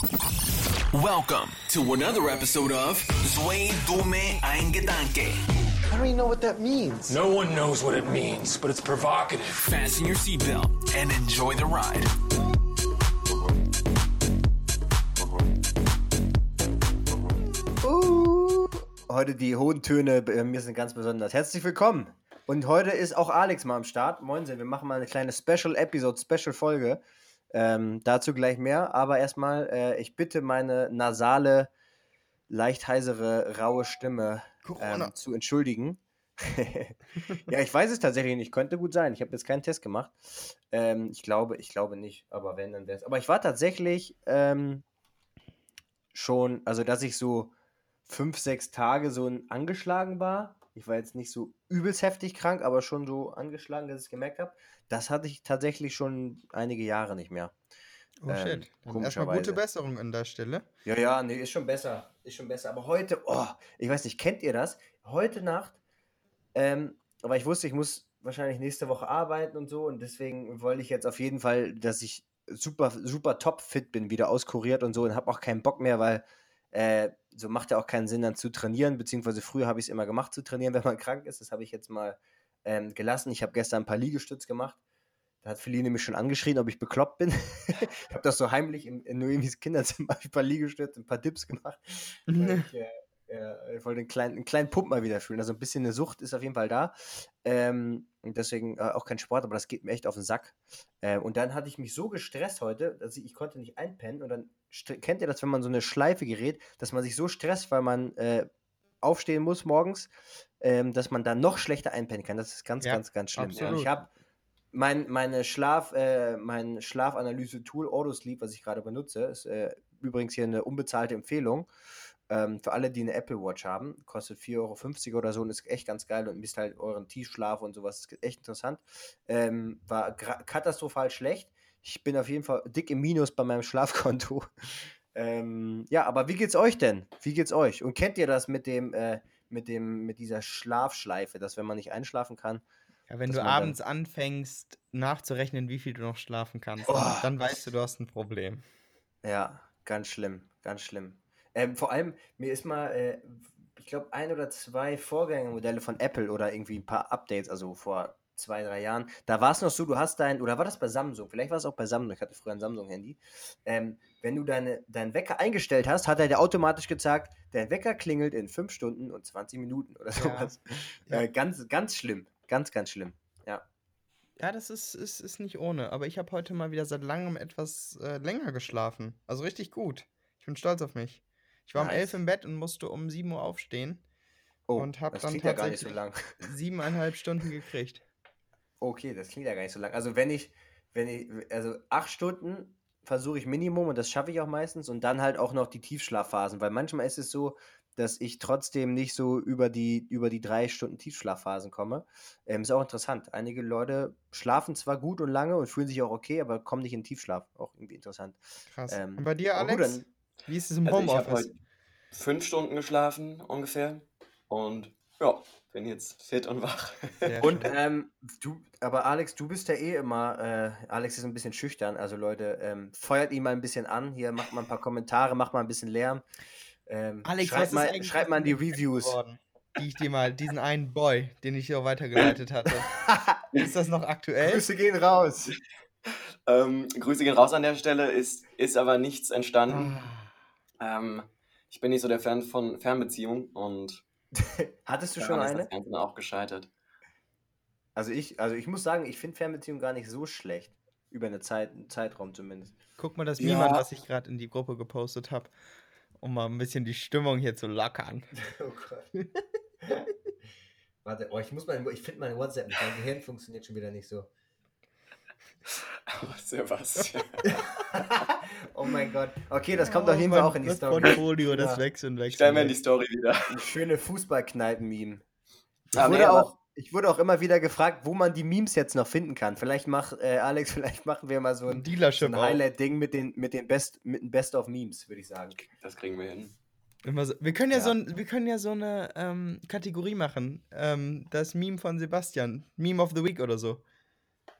Welcome to another episode of Zwei Dumme Ein Gedanke. I don't even know what that means. No one knows what it means, but it's provocative. Fasten your seatbelt and enjoy the ride. Uh, heute die hohen Töne bei mir sind ganz besonders. Herzlich willkommen. Und heute ist auch Alex mal am Start. Moinsen, wir machen mal eine kleine Special Episode, Special Folge. Ähm, dazu gleich mehr. Aber erstmal, äh, ich bitte meine nasale, leicht heisere, raue Stimme ähm, zu entschuldigen. ja, ich weiß es tatsächlich nicht. Könnte gut sein. Ich habe jetzt keinen Test gemacht. Ähm, ich glaube, ich glaube nicht. Aber wenn, dann wäre es. Aber ich war tatsächlich ähm, schon, also dass ich so fünf, sechs Tage so angeschlagen war. Ich war jetzt nicht so übelst heftig krank, aber schon so angeschlagen, dass ich es gemerkt habe. Das hatte ich tatsächlich schon einige Jahre nicht mehr. Oh shit. Dann erstmal gute Besserung an der Stelle. Ja, ja, nee, ist schon besser. Ist schon besser. Aber heute, oh, ich weiß nicht, kennt ihr das? Heute Nacht, ähm, aber ich wusste, ich muss wahrscheinlich nächste Woche arbeiten und so und deswegen wollte ich jetzt auf jeden Fall, dass ich super, super top fit bin, wieder auskuriert und so und habe auch keinen Bock mehr, weil äh, so macht ja auch keinen Sinn dann zu trainieren, beziehungsweise früher habe ich es immer gemacht zu trainieren, wenn man krank ist. Das habe ich jetzt mal ähm, gelassen. Ich habe gestern ein paar Liegestütz gemacht. Da hat Feline mich schon angeschrien, ob ich bekloppt bin. ich habe das so heimlich im, in Noemis Kinderzimmer ein paar Liegestütze, ein paar Dips gemacht. ich, äh, äh, ich wollte einen kleinen, einen kleinen Pump mal wieder fühlen. Also ein bisschen eine Sucht ist auf jeden Fall da. Ähm, und deswegen äh, auch kein Sport, aber das geht mir echt auf den Sack. Äh, und dann hatte ich mich so gestresst heute, dass ich, ich konnte nicht einpennen. Und dann kennt ihr das, wenn man so eine Schleife gerät, dass man sich so stresst, weil man äh, aufstehen muss morgens, ähm, dass man dann noch schlechter einpennen kann. Das ist ganz, ja, ganz, ganz schlimm. Ja, ich habe mein, meine Schlaf, äh, mein Schlafanalyse-Tool Autosleep, was ich gerade benutze, ist äh, übrigens hier eine unbezahlte Empfehlung. Ähm, für alle, die eine Apple Watch haben, kostet 4,50 Euro oder so und ist echt ganz geil und misst halt euren Tiefschlaf und sowas. Ist echt interessant. Ähm, war katastrophal schlecht. Ich bin auf jeden Fall dick im Minus bei meinem Schlafkonto. ähm, ja, aber wie geht's euch denn? Wie geht's euch? Und kennt ihr das mit dem, äh, mit dem, mit dieser Schlafschleife, dass wenn man nicht einschlafen kann, ja, wenn du abends anfängst nachzurechnen, wie viel du noch schlafen kannst, oh. dann weißt du, du hast ein Problem. Ja, ganz schlimm, ganz schlimm. Ähm, vor allem, mir ist mal, äh, ich glaube, ein oder zwei Vorgängermodelle von Apple oder irgendwie ein paar Updates, also vor zwei, drei Jahren, da war es noch so, du hast dein, oder war das bei Samsung? Vielleicht war es auch bei Samsung, ich hatte früher ein Samsung-Handy. Ähm, wenn du deine, deinen Wecker eingestellt hast, hat er dir automatisch gesagt, dein Wecker klingelt in 5 Stunden und 20 Minuten oder sowas. Ja. Äh, ganz, ganz schlimm. Ganz, ganz schlimm. Ja. Ja, das ist, ist, ist nicht ohne. Aber ich habe heute mal wieder seit langem etwas äh, länger geschlafen. Also richtig gut. Ich bin stolz auf mich. Ich war nice. um elf im Bett und musste um 7 Uhr aufstehen. Oh, und habe dann ja gar nicht so lang. siebeneinhalb Stunden gekriegt. Okay, das klingt ja gar nicht so lang. Also wenn ich, wenn ich, also acht Stunden versuche ich Minimum und das schaffe ich auch meistens und dann halt auch noch die Tiefschlafphasen, weil manchmal ist es so, dass ich trotzdem nicht so über die, über die drei Stunden Tiefschlafphasen komme. Ähm, ist auch interessant. Einige Leute schlafen zwar gut und lange und fühlen sich auch okay, aber kommen nicht in Tiefschlaf. Auch irgendwie interessant. Krass. Ähm, und bei dir, Alex? Gut, wie ist es im also Homeoffice? Ich fünf Stunden geschlafen ungefähr und ja, bin jetzt fit und wach. und ähm, du, aber Alex, du bist ja eh immer, äh, Alex ist ein bisschen schüchtern, also Leute, ähm, feuert ihn mal ein bisschen an, hier macht mal ein paar Kommentare, macht mal ein bisschen Lärm. Ähm, Alex, schreib, mal, schreib mal in die Reviews. Geworden, die ich dir mal, diesen einen Boy, den ich auch weitergeleitet hatte. ist das noch aktuell? Grüße gehen raus. Ähm, Grüße gehen raus an der Stelle, ist, ist aber nichts entstanden. Ah. Ähm, ich bin nicht so der Fan von Fernbeziehungen und Hattest du schon eine? Ist das Ganze auch gescheitert. Also ich, also ich muss sagen, ich finde Fernbeziehungen gar nicht so schlecht. Über eine Zeit, einen Zeitraum zumindest. Guck mal das ja. Meme an, was ich gerade in die Gruppe gepostet habe um mal ein bisschen die Stimmung hier zu lockern. Oh Gott. Warte, oh, ich muss mal, ich finde meine WhatsApp mein Gehirn funktioniert schon wieder nicht so. Oh, Sebastian. oh mein Gott. Okay, das kommt oh, auf jeden Fall auch in die das Story. Portfolio, das ja. wächst und wächst. Stellen wir in die Story wieder. Eine schöne Fußballkneipen-Meme. Ich, ah, wurde auch, ich wurde auch immer wieder gefragt, wo man die Memes jetzt noch finden kann. Vielleicht mach, äh, Alex, vielleicht machen wir mal so ein, so ein Highlight-Ding mit den, mit den Best, mit den Best of Memes, würde ich sagen. Das kriegen wir hin. So, wir, können ja, ja. So ein, wir können ja so eine ähm, Kategorie machen. Ähm, das Meme von Sebastian. Meme of the Week oder so.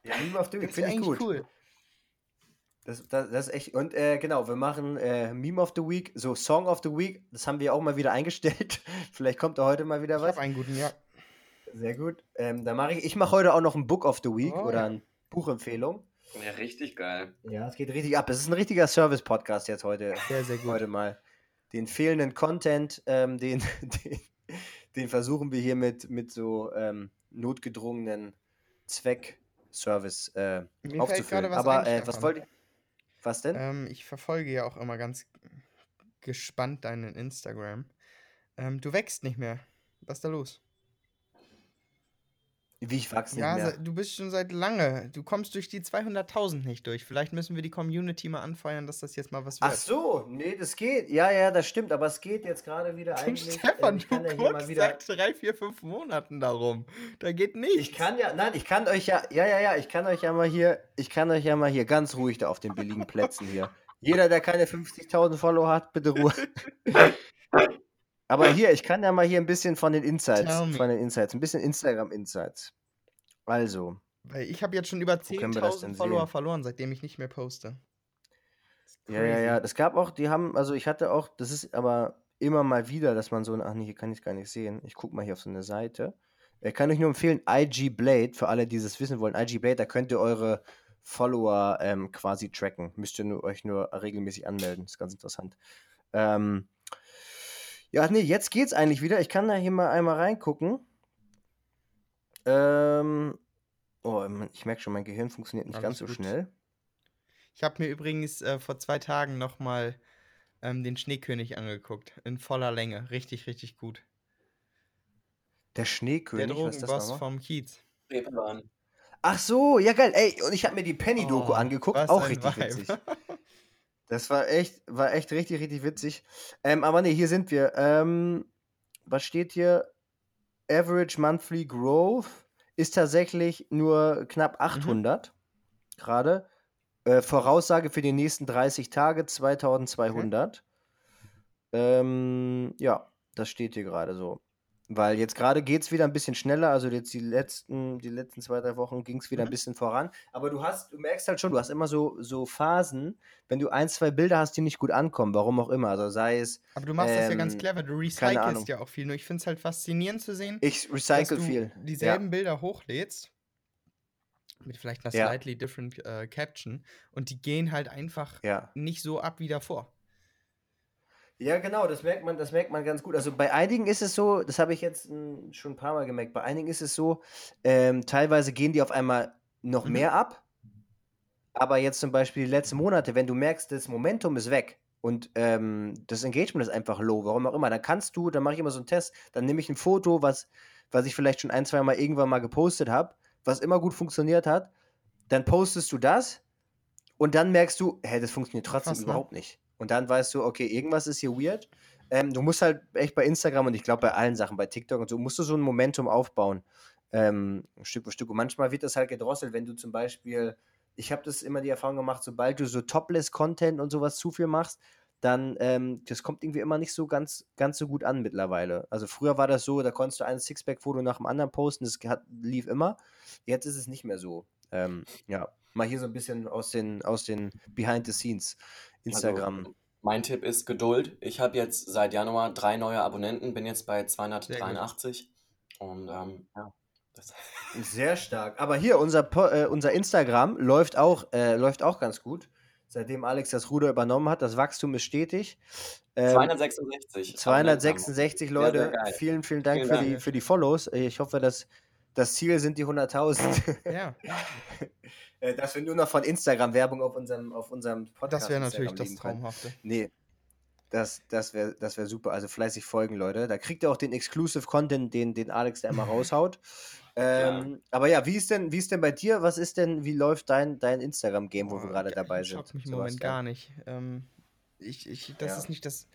Ja, Meme of the Week finde ich gut. cool. Das, das, das ist echt. Und äh, genau, wir machen äh, Meme of the Week, so Song of the Week. Das haben wir auch mal wieder eingestellt. Vielleicht kommt da heute mal wieder Ich was. habe einen guten, ja. Sehr gut. Ähm, da mache ich. Ich mache heute auch noch ein Book of the Week Oh, oder ja. eine Buchempfehlung. Ja, richtig geil. Ja, es geht richtig ab. Es ist ein richtiger Service-Podcast jetzt heute. Sehr, sehr gut. Heute mal. Den fehlenden Content, ähm, den, den, den versuchen wir hier mit, mit so ähm, notgedrungenen Zweck-Service äh, Mir aufzufüllen. Aber äh, was wollte ich. Was denn? Ähm, ich verfolge ja auch immer ganz gespannt deinen Instagram. Ähm, du wächst nicht mehr. Was ist da los? Wie ich wachse nicht Ja, mehr. se- du bist schon seit lange. Du kommst durch die 200.000 nicht durch. Vielleicht müssen wir die Community mal anfeuern, dass das jetzt mal was wird. Ach so, nee, das geht. Ja, ja, das stimmt, aber es geht jetzt gerade wieder eigentlich. Stefan, ähm, ich du guckst wieder. seit drei, vier, fünf Monaten darum. Da geht nichts. Ich kann ja, nein, ich kann euch ja, ja, ja, ja, ich kann euch ja mal hier, ich kann euch ja mal hier ganz ruhig da auf den billigen Plätzen hier. Jeder, der keine 50.000 Follower hat, bitte Ruhe. Aber hier, ich kann ja mal hier ein bisschen von den Insights, von den Insights, ein bisschen Instagram Insights. Also, Weil ich habe jetzt schon über Wo können wir das 10.000 denn Follower sehen? verloren, seitdem ich nicht mehr poste. Das ja, ja, ja, das gab auch, die haben, also ich hatte auch, das ist aber immer mal wieder, dass man so, ach nee, hier kann ich es gar nicht sehen. Ich gucke mal hier auf so eine Seite. Ich kann euch nur empfehlen, IG Blade, für alle, die das wissen wollen, IG Blade, da könnt ihr eure Follower ähm, quasi tracken. Müsst ihr nur, euch nur regelmäßig anmelden. ist ganz interessant. Ähm, ja, nee, jetzt geht's eigentlich wieder. Ich kann da hier mal einmal reingucken. Ähm, oh, ich merke schon, mein Gehirn funktioniert nicht Alles ganz so gut. schnell. Ich habe mir übrigens äh, vor zwei Tagen nochmal ähm, den Schneekönig angeguckt. In voller Länge. Richtig, richtig gut. Der Der Schneekönig, was ist das Drogenboss vom Kiez. Ach so, ja geil. Ey, und ich habe mir die Penny-Doku Oh, angeguckt, auch richtig Vibe. witzig. Das war echt, war echt richtig, richtig witzig. Ähm, aber nee, hier sind wir. Ähm, was steht hier? Average Monthly Growth ist tatsächlich nur knapp Mhm. 800 gerade. Äh, Voraussage für die nächsten 30 Tage 2200. Ähm, ja, das steht hier gerade so. Weil jetzt gerade geht es wieder ein bisschen schneller, also jetzt die letzten, die letzten zwei, drei Wochen ging es wieder ein Mhm. bisschen voran. Aber du hast, du merkst halt schon, du hast immer so, so Phasen, wenn du ein, zwei Bilder hast, die nicht gut ankommen, warum auch immer. Also sei es, Aber du machst das ja ganz Ähm, clever. Du recycelst ja auch viel. Nur ich finde es halt faszinierend zu sehen, ich dass recycle du viel. dieselben Bilder hochlädst. Mit vielleicht einer Ja. slightly different äh, Caption. Und die gehen halt einfach Ja. ja. nicht so ab wie davor. Ja, genau, das merkt man, das merkt man ganz gut. Also bei einigen ist es so, das habe ich jetzt mm, schon ein paar Mal gemerkt, bei einigen ist es so, ähm, teilweise gehen die auf einmal noch Mhm. mehr ab. Aber jetzt zum Beispiel die letzten Monate, wenn du merkst, das Momentum ist weg und ähm, das Engagement ist einfach low, warum auch immer, dann kannst du, dann mache ich immer so einen Test, dann nehme ich ein Foto, was, was ich vielleicht schon ein, zwei Mal irgendwann mal gepostet habe, was immer gut funktioniert hat, dann postest du das und dann merkst du, hä, das funktioniert trotzdem Krass, ne? überhaupt nicht. Und dann weißt du, okay, irgendwas ist hier weird. Ähm, du musst halt echt bei Instagram und ich glaube bei allen Sachen, bei TikTok und so, musst du so ein Momentum aufbauen. Ähm, Stück für Stück. Und manchmal wird das halt gedrosselt, wenn du zum Beispiel, ich habe das immer die Erfahrung gemacht, sobald du so Topless-Content und sowas zu viel machst, dann, ähm, das kommt irgendwie immer nicht so ganz, ganz so gut an mittlerweile. Also früher war das so, da konntest du ein Sixpack-Foto nach dem anderen posten, das hat, lief immer. Jetzt ist es nicht mehr so. Ähm, ja, mal hier so ein bisschen aus den, aus den Behind the Scenes Instagram. Also, mein Tipp ist Geduld. Ich habe jetzt seit Januar drei neue Abonnenten, bin jetzt bei 283. Und ähm, ja. Das Sehr stark. Aber hier, unser, Po- äh, unser Instagram läuft auch, äh, läuft auch ganz gut. Seitdem Alex das Ruder übernommen hat, das Wachstum ist stetig. Ähm, 266. 266 Abonnenten haben wir. Leute. Sehr, sehr vielen, vielen Dank Vielen für, Dank. Die, für die Follows. Ich hoffe, dass das Ziel sind die 100.000. Ja, Äh, dass wir nur noch von Instagram-Werbung auf unserem, auf unserem Podcast das wäre natürlich Instagram das können. Traumhafte. Nee. Das, das wäre das wär super. Also fleißig folgen, Leute. Da kriegt ihr auch den Exclusive Content, den, den Alex da immer raushaut. Ähm, aber ja, wie ist denn, wie ist denn bei dir? Was ist denn, wie läuft dein, dein Instagram-Game, wo wir Boah, gerade ge- dabei sind? Schockt mich im Moment Sebastian? gar nicht. Ähm, ich, ich, das Ja. ist nicht das.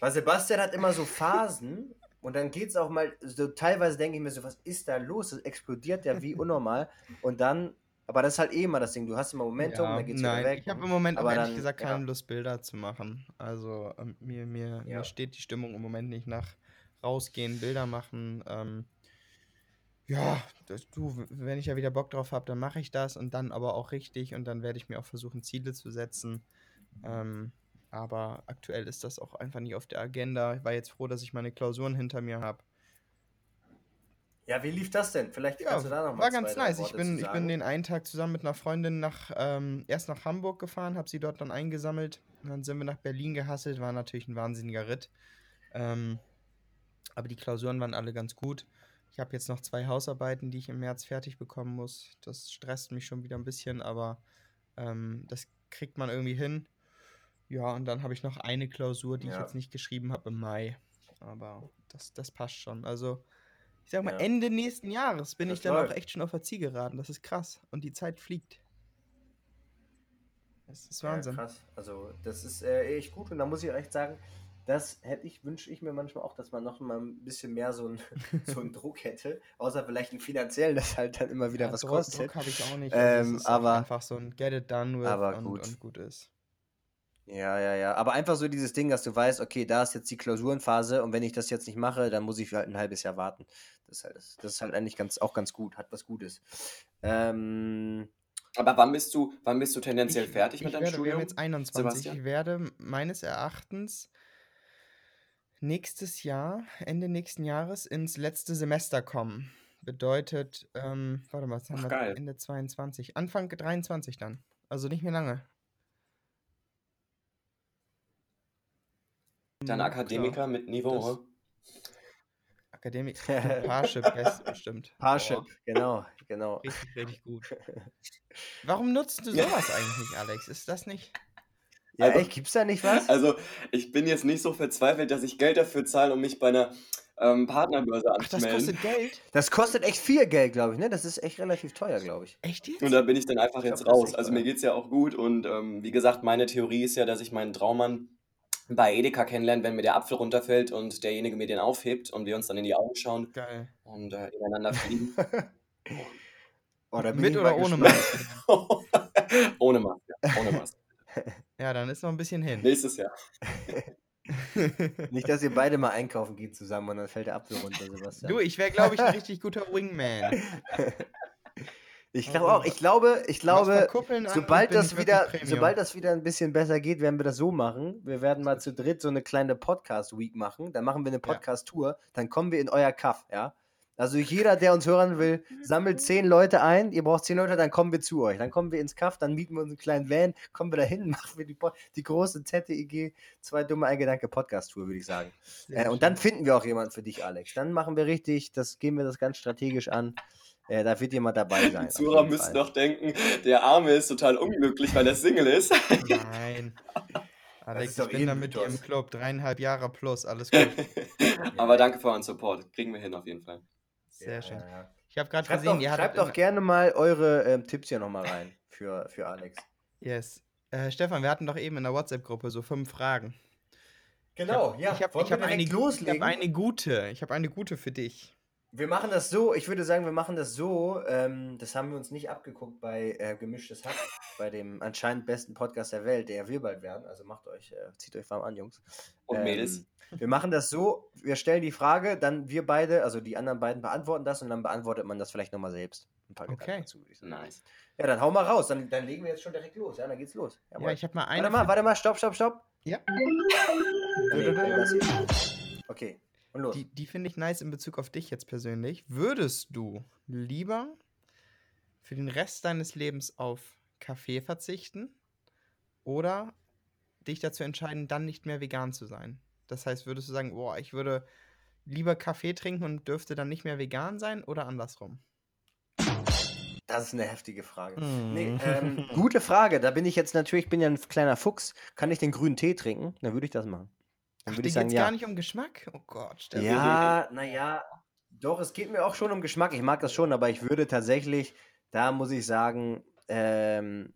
Weil Sebastian hat immer so Phasen und dann geht es auch mal, so teilweise denke ich mir so, was ist da los? Das explodiert ja wie unnormal. Und dann, aber das ist halt eh immer das Ding, du hast immer Momentum, Ja, dann geht's nein, wieder weg. ich habe im Moment aber ehrlich dann- gesagt ja. keine Lust, Bilder zu machen. Also ähm, mir, mir, Ja. mir steht die Stimmung im Moment nicht nach rausgehen, Bilder machen. Ähm, Ja, das, du, wenn ich ja wieder Bock drauf habe, dann mache ich das und dann aber auch richtig und dann werde ich mir auch versuchen, Ziele zu setzen. Ähm, aber aktuell ist das auch einfach nicht auf der Agenda. Ich war jetzt froh, dass ich meine Klausuren hinter mir habe. Ja, wie lief das denn? Vielleicht Ja, kannst du da noch mal war ganz nice. Ich bin, ich bin den einen Tag zusammen mit einer Freundin nach, ähm, erst nach Hamburg gefahren, habe sie dort dann eingesammelt. Und dann sind wir nach Berlin gehasselt. War natürlich ein wahnsinniger Ritt. Ähm, aber die Klausuren waren alle ganz gut. Ich habe jetzt noch zwei Hausarbeiten, die ich im März fertig bekommen muss. Das stresst mich schon wieder ein bisschen, aber ähm, das kriegt man irgendwie hin. Ja, und dann habe ich noch eine Klausur, die ich Ja. jetzt nicht geschrieben habe im Mai. Aber das, das passt schon. Also, ich sag mal, Ja. Ende nächsten Jahres bin Das ich dann auch läuft. echt schon auf der Zielgeraden. Das ist krass. Und die Zeit fliegt. Das ist Ja, Wahnsinn. krass. Also, das ist äh, echt gut und da muss ich echt sagen, das hätte ich, wünsche ich mir manchmal auch, dass man noch mal ein bisschen mehr so einen so einen Druck hätte. Außer vielleicht einen finanziellen, das halt dann immer wieder Ja, was Druck, kostet. Druck habe ich auch nicht. Ähm, ist auch aber- einfach so ein Get it done with aber und, gut. und gut ist. Ja, ja, ja. Aber einfach so dieses Ding, dass du weißt, okay, da ist jetzt die Klausurenphase und wenn ich das jetzt nicht mache, dann muss ich halt ein halbes Jahr warten. Das ist halt, das ist halt eigentlich ganz, auch ganz gut, hat was Gutes. Ähm, Aber wann bist du, wann bist du tendenziell fertig mit deinem werde, Wir Studium? haben jetzt 21. Sebastian? Ich werde meines Erachtens nächstes Jahr, Ende nächsten Jahres, ins letzte Semester kommen. Bedeutet, ähm, warte mal, was haben Ach, wir? geil. Ende 22. Anfang 23 dann. Also nicht mehr lange. Dann Mhm, Akademiker klar. mit Niveau. Das- hä? Akademik. Parship best bestimmt. Parship, Boah. genau, genau. Richtig, richtig gut. Warum nutzt du sowas eigentlich nicht, Alex? Ist das nicht? Ja, Also- echt, gibt's da nicht was? Also, ich bin jetzt nicht so verzweifelt, dass ich Geld dafür zahle, um mich bei einer ähm, Partnerbörse Ach, das anzumelden. kostet Geld? Das kostet echt viel Geld, glaube ich, ne? Das ist echt relativ teuer, glaube ich. Echt jetzt? Und da bin ich dann einfach Ich jetzt glaub, raus. Also mir geht es ja auch gut und ähm, wie gesagt, meine Theorie ist ja, dass ich meinen Traummann bei Edeka kennenlerne, wenn mir der Apfel runterfällt und derjenige mir den aufhebt und wir uns dann in die Augen schauen Geil. und äh, ineinander verlieben. Oh, Mit oder ohne. Maske? ohne Maske. Ohne Maske. Ja, dann ist noch ein bisschen hin. Nächstes Jahr. Nicht, dass ihr beide mal einkaufen geht zusammen und dann fällt der Apfel runter, Sebastian. du, ich wäre, glaube ich, ein richtig guter Wingman. Ich glaube auch, ich glaube, ich glaube, sobald das wieder, sobald das wieder ein bisschen besser geht, werden wir das so machen. Wir werden mal zu dritt so eine kleine Podcast-Week machen. Dann machen wir eine Podcast-Tour. Dann kommen wir in euer Kaff, ja. Also jeder, der uns hören will, sammelt zehn Leute ein. Ihr braucht zehn Leute, dann kommen wir zu euch. Dann kommen wir ins Kaff, dann mieten wir uns einen kleinen Van, kommen wir dahin, machen wir die, die große ZTIG, zwei dumme Eingedanke Podcast-Tour, würde ich sagen. Äh, und dann finden wir auch jemanden für dich, Alex. Dann machen wir richtig, das gehen wir das ganz strategisch an. Äh, da wird jemand dabei sein. Müssen Fall. doch denken, der Arme ist total unglücklich, weil er Single ist. Nein. Alex, ich eh bin da mit dir im. Club. Dreieinhalb Jahre plus, alles gut. Aber danke für euren Support. Kriegen wir hin auf jeden Fall. Sehr Ja, schön. ja, ja. Ich habe gerade Schreibt, gesehen, doch, ihr schreibt doch gerne mal eure ähm, Tipps hier nochmal rein für, für Alex. Yes. Äh, Stefan, wir hatten doch eben in der WhatsApp-Gruppe so fünf Fragen. Genau, Ich habe Wollen ich wir hab eine, ich hab eine gute. Ich habe eine gute für dich. Wir machen das so, ich würde sagen, wir machen das so, ähm, das haben wir uns nicht abgeguckt bei äh, Gemischtes Hack, bei dem anscheinend besten Podcast der Welt, der wir bald werden. Also macht euch, äh, zieht euch warm an, Jungs. Und Mädels. Ähm, wir machen das so, wir stellen die Frage, dann wir beide, also die anderen beiden beantworten das und dann beantwortet man das vielleicht nochmal selbst. Ein paar Okay. dazu. Nice. Ja, dann hau mal raus, dann, dann legen wir jetzt schon direkt los. Ja, dann geht's los. Jawohl. Ja, ich habe mal eine. warte mal, warte mal, stopp, stopp, stopp. Ja. Okay, und los. Die, die finde ich nice in Bezug auf dich jetzt persönlich. Würdest du lieber für den Rest deines Lebens auf Kaffee verzichten oder dich dazu entscheiden, dann nicht mehr vegan zu sein? Das heißt, würdest du sagen, boah, ich würde lieber Kaffee trinken und dürfte dann nicht mehr vegan sein oder andersrum? Das ist eine heftige Frage. Mm. Nee, ähm, gute Frage. Da bin ich jetzt natürlich, ich bin ja ein kleiner Fuchs. Kann ich den grünen Tee trinken? Dann würde ich das machen. Dann Ach, würde ich sagen, ja. gar nicht um Geschmack? Oh Gott. Ja, naja, doch, es geht mir auch schon um Geschmack. Ich mag das schon, aber ich würde tatsächlich, da muss ich sagen, ähm,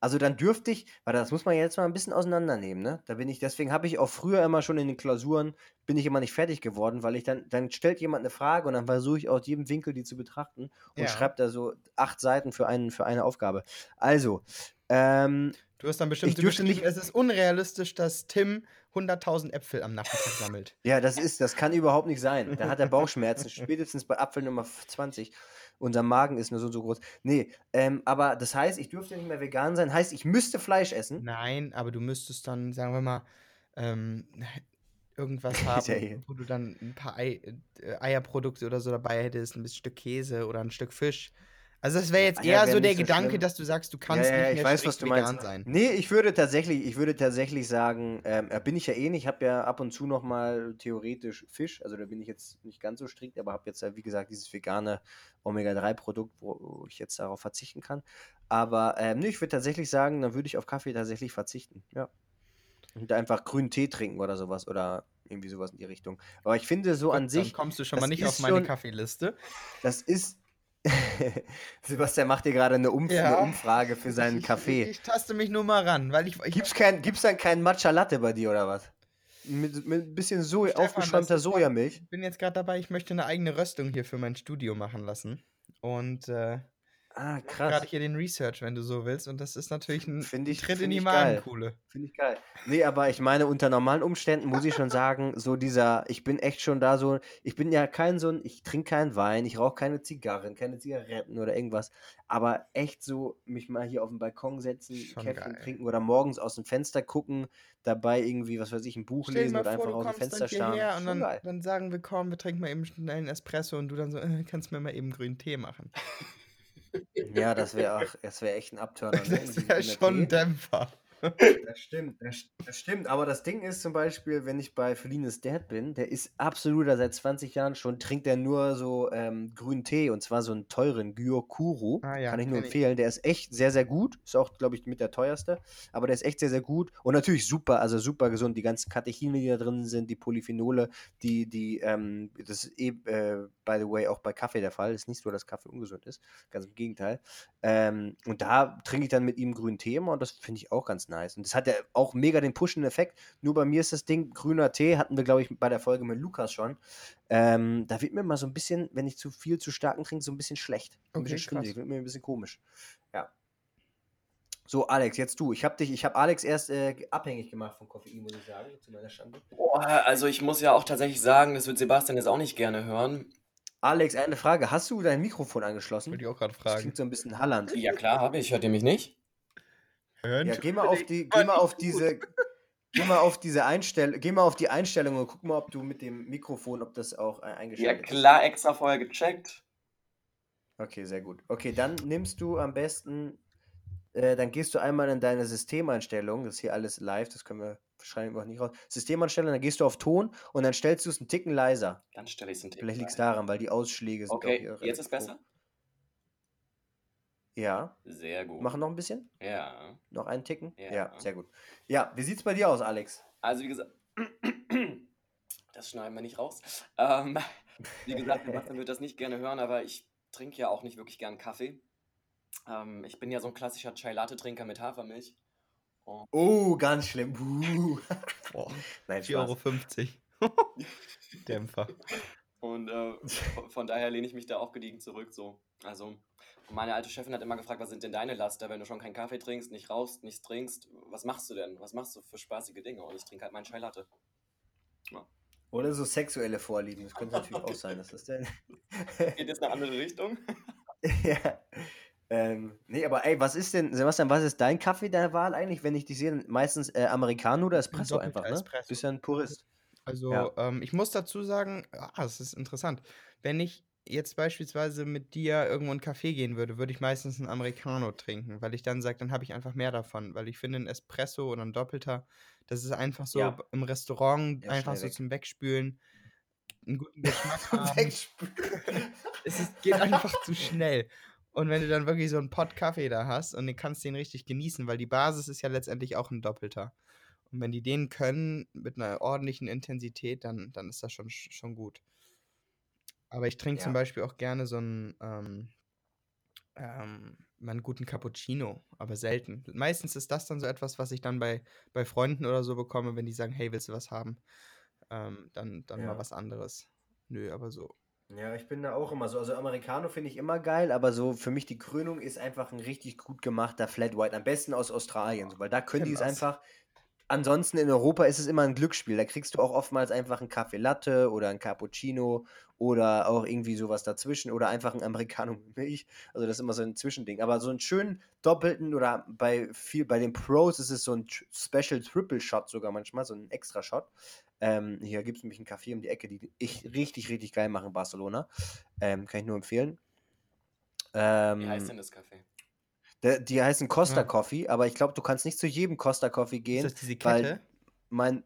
also dann dürfte ich, weil das muss man jetzt mal ein bisschen auseinandernehmen, ne? Da bin ich, deswegen habe ich auch früher immer schon in den Klausuren, bin ich immer nicht fertig geworden, weil ich dann, dann stellt jemand eine Frage und dann versuche ich aus jedem Winkel die zu betrachten und Ja. schreibe da so acht Seiten für, einen, für eine Aufgabe. Also, Ähm, Du hast dann bestimmt Ich dürfte nicht- es ist unrealistisch, dass Tim 100.000 Äpfel am Nachmittag sammelt. ja, das ist, das kann überhaupt nicht sein. Da hat er Bauchschmerzen, spätestens bei Apfel Nummer 20. Unser Magen ist nur so, so groß. Nee, ähm, aber das heißt, ich dürfte nicht mehr vegan sein. Heißt, ich müsste Fleisch essen. Nein, aber du müsstest dann, sagen wir mal, ähm, irgendwas haben, wo du dann ein paar Ei, äh, Eierprodukte oder so dabei hättest, ein bisschen Stück Käse oder ein Stück Fisch. Also das wäre jetzt eher wären so der so Gedanke, schlimm. dass du sagst, du Ja, kannst ja, ja, nicht ich mehr weiß, was du vegan meinst. sein. Nee, ich würde tatsächlich, ich würde tatsächlich sagen, ähm, äh, bin ich ja eh nicht, habe ja ab und zu noch mal theoretisch Fisch, also da bin ich jetzt nicht ganz so strikt, aber habe jetzt ja, wie gesagt, dieses vegane Omega-3-Produkt, wo, ich jetzt darauf verzichten kann. Aber ähm, nee, ich würde tatsächlich sagen, dann würde ich auf Kaffee tatsächlich verzichten, ja. Und einfach grünen Tee trinken oder sowas oder irgendwie sowas in die Richtung. Aber ich finde so an Gut, sich, Dann kommst du schon mal nicht auf meine schon- Kaffeeliste. das ist. Sebastian macht hier gerade eine, Umf Ja. eine Umfrage für seinen Ich, Kaffee. ich taste mich nur mal ran, weil ich, ich Gibt's, kein, gibt's dann keinen Matcha Latte bei dir oder was? Mit, mit ein bisschen so Stefan, aufgeschäumter Sojamilch. bin jetzt gerade dabei, ich möchte eine eigene Röstung hier für mein Studio machen lassen. Und äh, Ah, gerade krass. hier den Research, wenn du so willst. Und das ist natürlich ein Finde ich- Tritt in die. Magenkuhle. Finde ich geil. Nee, aber ich meine, unter normalen Umständen muss ich schon sagen, so dieser, ich bin echt schon da so, ich bin ja kein so ein, ich trinke keinen Wein, ich rauche keine Zigarren, keine Zigaretten oder irgendwas, aber echt so, mich mal hier auf den Balkon setzen, Käffchen trinken oder morgens aus dem Fenster gucken, dabei irgendwie, was weiß ich, ein Buch Stell lesen oder vor, einfach aus dem Fenster starren. hierher und dann, dann sagen wir, komm, wir trinken mal eben schnell einen Espresso und du dann so, äh, kannst mir mal eben grünen Tee machen. Ja, das wäre auch, das wäre echt ein Abturner. ne? Das wäre grüner schon ein Dämpfer. Das stimmt, das, das stimmt. Aber das Ding ist zum Beispiel, wenn ich bei Felines Dad bin, der ist absoluter, seit 20 Jahren schon, trinkt er nur so ähm, grünen Tee und zwar so einen teuren Gyokuro. Ah ja, Kann ich nur kenn ich. empfehlen. Der ist echt sehr, sehr gut. Ist auch, glaube ich, mit der teuerste. Aber der ist echt sehr, sehr gut. Und natürlich super, also super gesund. Die ganzen Katechine, die da drin sind, die Polyphenole, die, die, ähm, das ist eh, äh, by the way, auch bei Kaffee der Fall. Ist nicht so, dass Kaffee ungesund ist. Ganz im Gegenteil. Ähm, und da trinke ich dann mit ihm grünen Tee immer und das finde ich auch ganz nice. Und das hat ja auch mega den pushenden Effekt. Nur bei mir ist das Ding, grüner Tee, hatten wir, glaube ich, bei der Folge mit Lukas schon. Ähm, da wird mir mal so ein bisschen, wenn ich zu viel zu starken trinke, so ein bisschen schlecht. Ein Okay, bisschen schwindelig, krass. wird mir ein bisschen komisch. Ja. So, Alex, jetzt du. Ich habe dich, ich habe Alex erst äh, abhängig gemacht von Koffein, muss ich sagen, zu meiner Schande. Boah, also ich muss ja auch tatsächlich sagen, das wird Sebastian jetzt auch nicht gerne hören. Alex, eine Frage. Hast du dein Mikrofon angeschlossen? Würde ich auch gerade Das fragen. klingt so ein bisschen hallernd. Ja klar, habe ich. Hört ihr mich nicht? Hören Ja, geh mal auf die, geh mal auf diese, geh mal auf diese Einstellung, geh mal auf die Einstellung und guck mal, ob du mit dem Mikrofon, ob das auch äh, Ja eingeschaltet klar, extra vorher gecheckt. ist. Okay, sehr gut. Okay, dann nimmst du am besten, äh, dann gehst du einmal in deine Systemeinstellung, das ist hier alles live, das können wir schreiben wir auch nicht raus. Systemeinstellung, dann gehst du auf Ton und dann stellst du es einen Ticken leiser. Dann stelle ich es einen Tick Vielleicht liegt es daran, weil die Ausschläge sind auch Okay, jetzt ist besser? Ja, Sehr gut. machen noch ein bisschen? Ja. Noch einen Ticken? Ja. ja sehr gut. Ja, wie sieht's bei dir aus, Alex? Also wie gesagt, das schneiden wir nicht raus. Ähm, wie gesagt, Sebastian wird das nicht gerne hören, aber ich trinke ja auch nicht wirklich gern Kaffee. Ähm, ich bin ja so ein klassischer Chai-Latte-Trinker mit Hafermilch. Oh, ganz schlimm. Nein, 4,50 Spaß. Euro. Dämpfer. Und äh, von, daher lehne ich mich da auch gediegen zurück. So. Also, meine alte Chefin hat immer gefragt, was sind denn deine Laster, wenn du schon keinen Kaffee trinkst, nicht rauchst, nichts trinkst, was machst du denn? Was machst du für spaßige Dinge? Und ich trinke halt meinen Chai-Latte. Oder so sexuelle Vorlieben. Das könnte natürlich auch sein. Das ist der. Geht jetzt in eine andere Richtung? ja. Ähm, nee, aber ey, was ist denn, Sebastian, was ist dein Kaffee der Wahl eigentlich, wenn ich dich sehe? Meistens äh, Americano oder Espresso Doppelter einfach, ne? Espresso. Bist ja ein Purist. Also, Ja. ähm, ich muss dazu sagen, ah, das ist interessant. Wenn ich jetzt beispielsweise mit dir irgendwo in einen Café gehen würde, würde ich meistens einen Americano trinken, weil ich dann sage, dann habe ich einfach mehr davon, weil ich finde, ein Espresso oder ein Doppelter, das ist einfach so Ja. b- im Restaurant Ja, einfach schnell so weg. zum Wegspülen, einen guten Geschmack haben. Wegspülen. es ist, geht einfach zu schnell. Und wenn du dann wirklich so einen Pott Kaffee da hast und den kannst du den richtig genießen, weil die Basis ist ja letztendlich auch ein Doppelter. Und wenn die den können mit einer ordentlichen Intensität, dann, dann ist das schon, schon gut. Aber ich trinke zum Ja. Beispiel auch gerne so einen, ähm, ähm, einen guten Cappuccino, aber selten. Meistens ist das dann so etwas, was ich dann bei, bei Freunden oder so bekomme, wenn die sagen, hey, willst du was haben? Ähm, dann dann Ja. mal was anderes. Nö, aber so Ja, ich bin da auch immer so. Also Americano finde ich immer geil, aber so für mich die Krönung ist einfach ein richtig gut gemachter Flat White. Am besten aus Australien, so, weil da können die es das. einfach. Ansonsten in Europa ist es immer ein Glücksspiel. Da kriegst du auch oftmals einfach einen Kaffee Latte oder einen Cappuccino oder auch irgendwie sowas dazwischen oder einfach ein Americano mit Milch. Also das ist immer so ein Zwischending. Aber so einen schönen doppelten oder bei viel bei den Pros ist es so ein Special Triple Shot sogar manchmal, so ein extra Shot. Ähm, hier gibt es nämlich einen Café um die Ecke, die ich richtig, richtig geil machen in Barcelona. Ähm, kann ich nur empfehlen. Ähm, Wie heißt denn das Café? Der, die heißen Costa Ja. Coffee, aber ich glaube, du kannst nicht zu jedem Costa Coffee gehen. Ist das diese weil Kette? mein,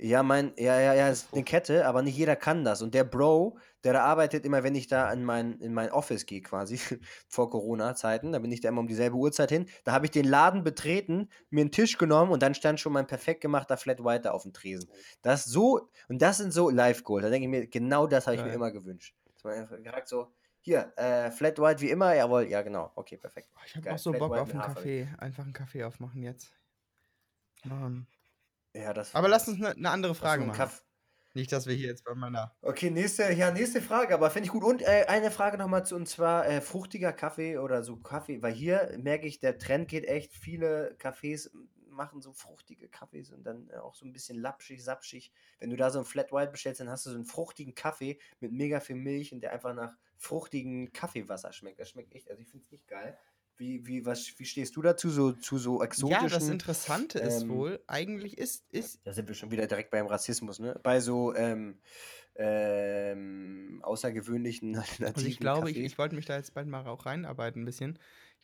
ja, mein, ja, ja, ja, ist eine Kette, aber nicht jeder kann das. Und der Bro, der da arbeitet, immer wenn ich da in mein, in mein Office gehe, quasi, vor Corona-Zeiten, da bin ich da immer um dieselbe Uhrzeit hin, da habe ich den Laden betreten, mir einen Tisch genommen und dann stand schon mein perfekt gemachter Flat White da auf dem Tresen. Das so, und das sind so Live Gold. Da denke ich mir, genau das habe ich mir Geil. immer gewünscht. Dass man einfach gesagt so, hier, äh, Flat White wie immer, jawohl, ja, genau, okay, perfekt. Ich habe auch so Flat Bock White auf einen. Kaffee. Einfach einen Kaffee aufmachen jetzt. Mann. Ja, das Aber lass uns eine ne andere Frage machen. Kaff- Nicht, dass wir hier jetzt bei meiner. Okay, nächste, ja, nächste Frage, aber finde ich gut. Und äh, eine Frage nochmal zu, und zwar äh, fruchtiger Kaffee oder so Kaffee, weil hier merke ich, der Trend geht echt, viele Cafés machen so fruchtige Kaffees und dann äh, auch so ein bisschen lapschig, sapschig. Wenn du da so ein Flat White bestellst, dann hast du so einen fruchtigen Kaffee mit mega viel Milch und der einfach nach fruchtigen Kaffeewasser schmeckt. Das schmeckt echt, also ich finde es nicht geil. Wie, wie, was, wie stehst du dazu, so, zu so exotischen... Ja, das Interessante ist ähm, wohl, eigentlich ist, ist Da sind wir schon wieder direkt beim Rassismus, ne? Bei so ähm, ähm, außergewöhnlichen alternativen Also ich glaube, ich, ich wollte mich da jetzt bald mal auch reinarbeiten ein bisschen.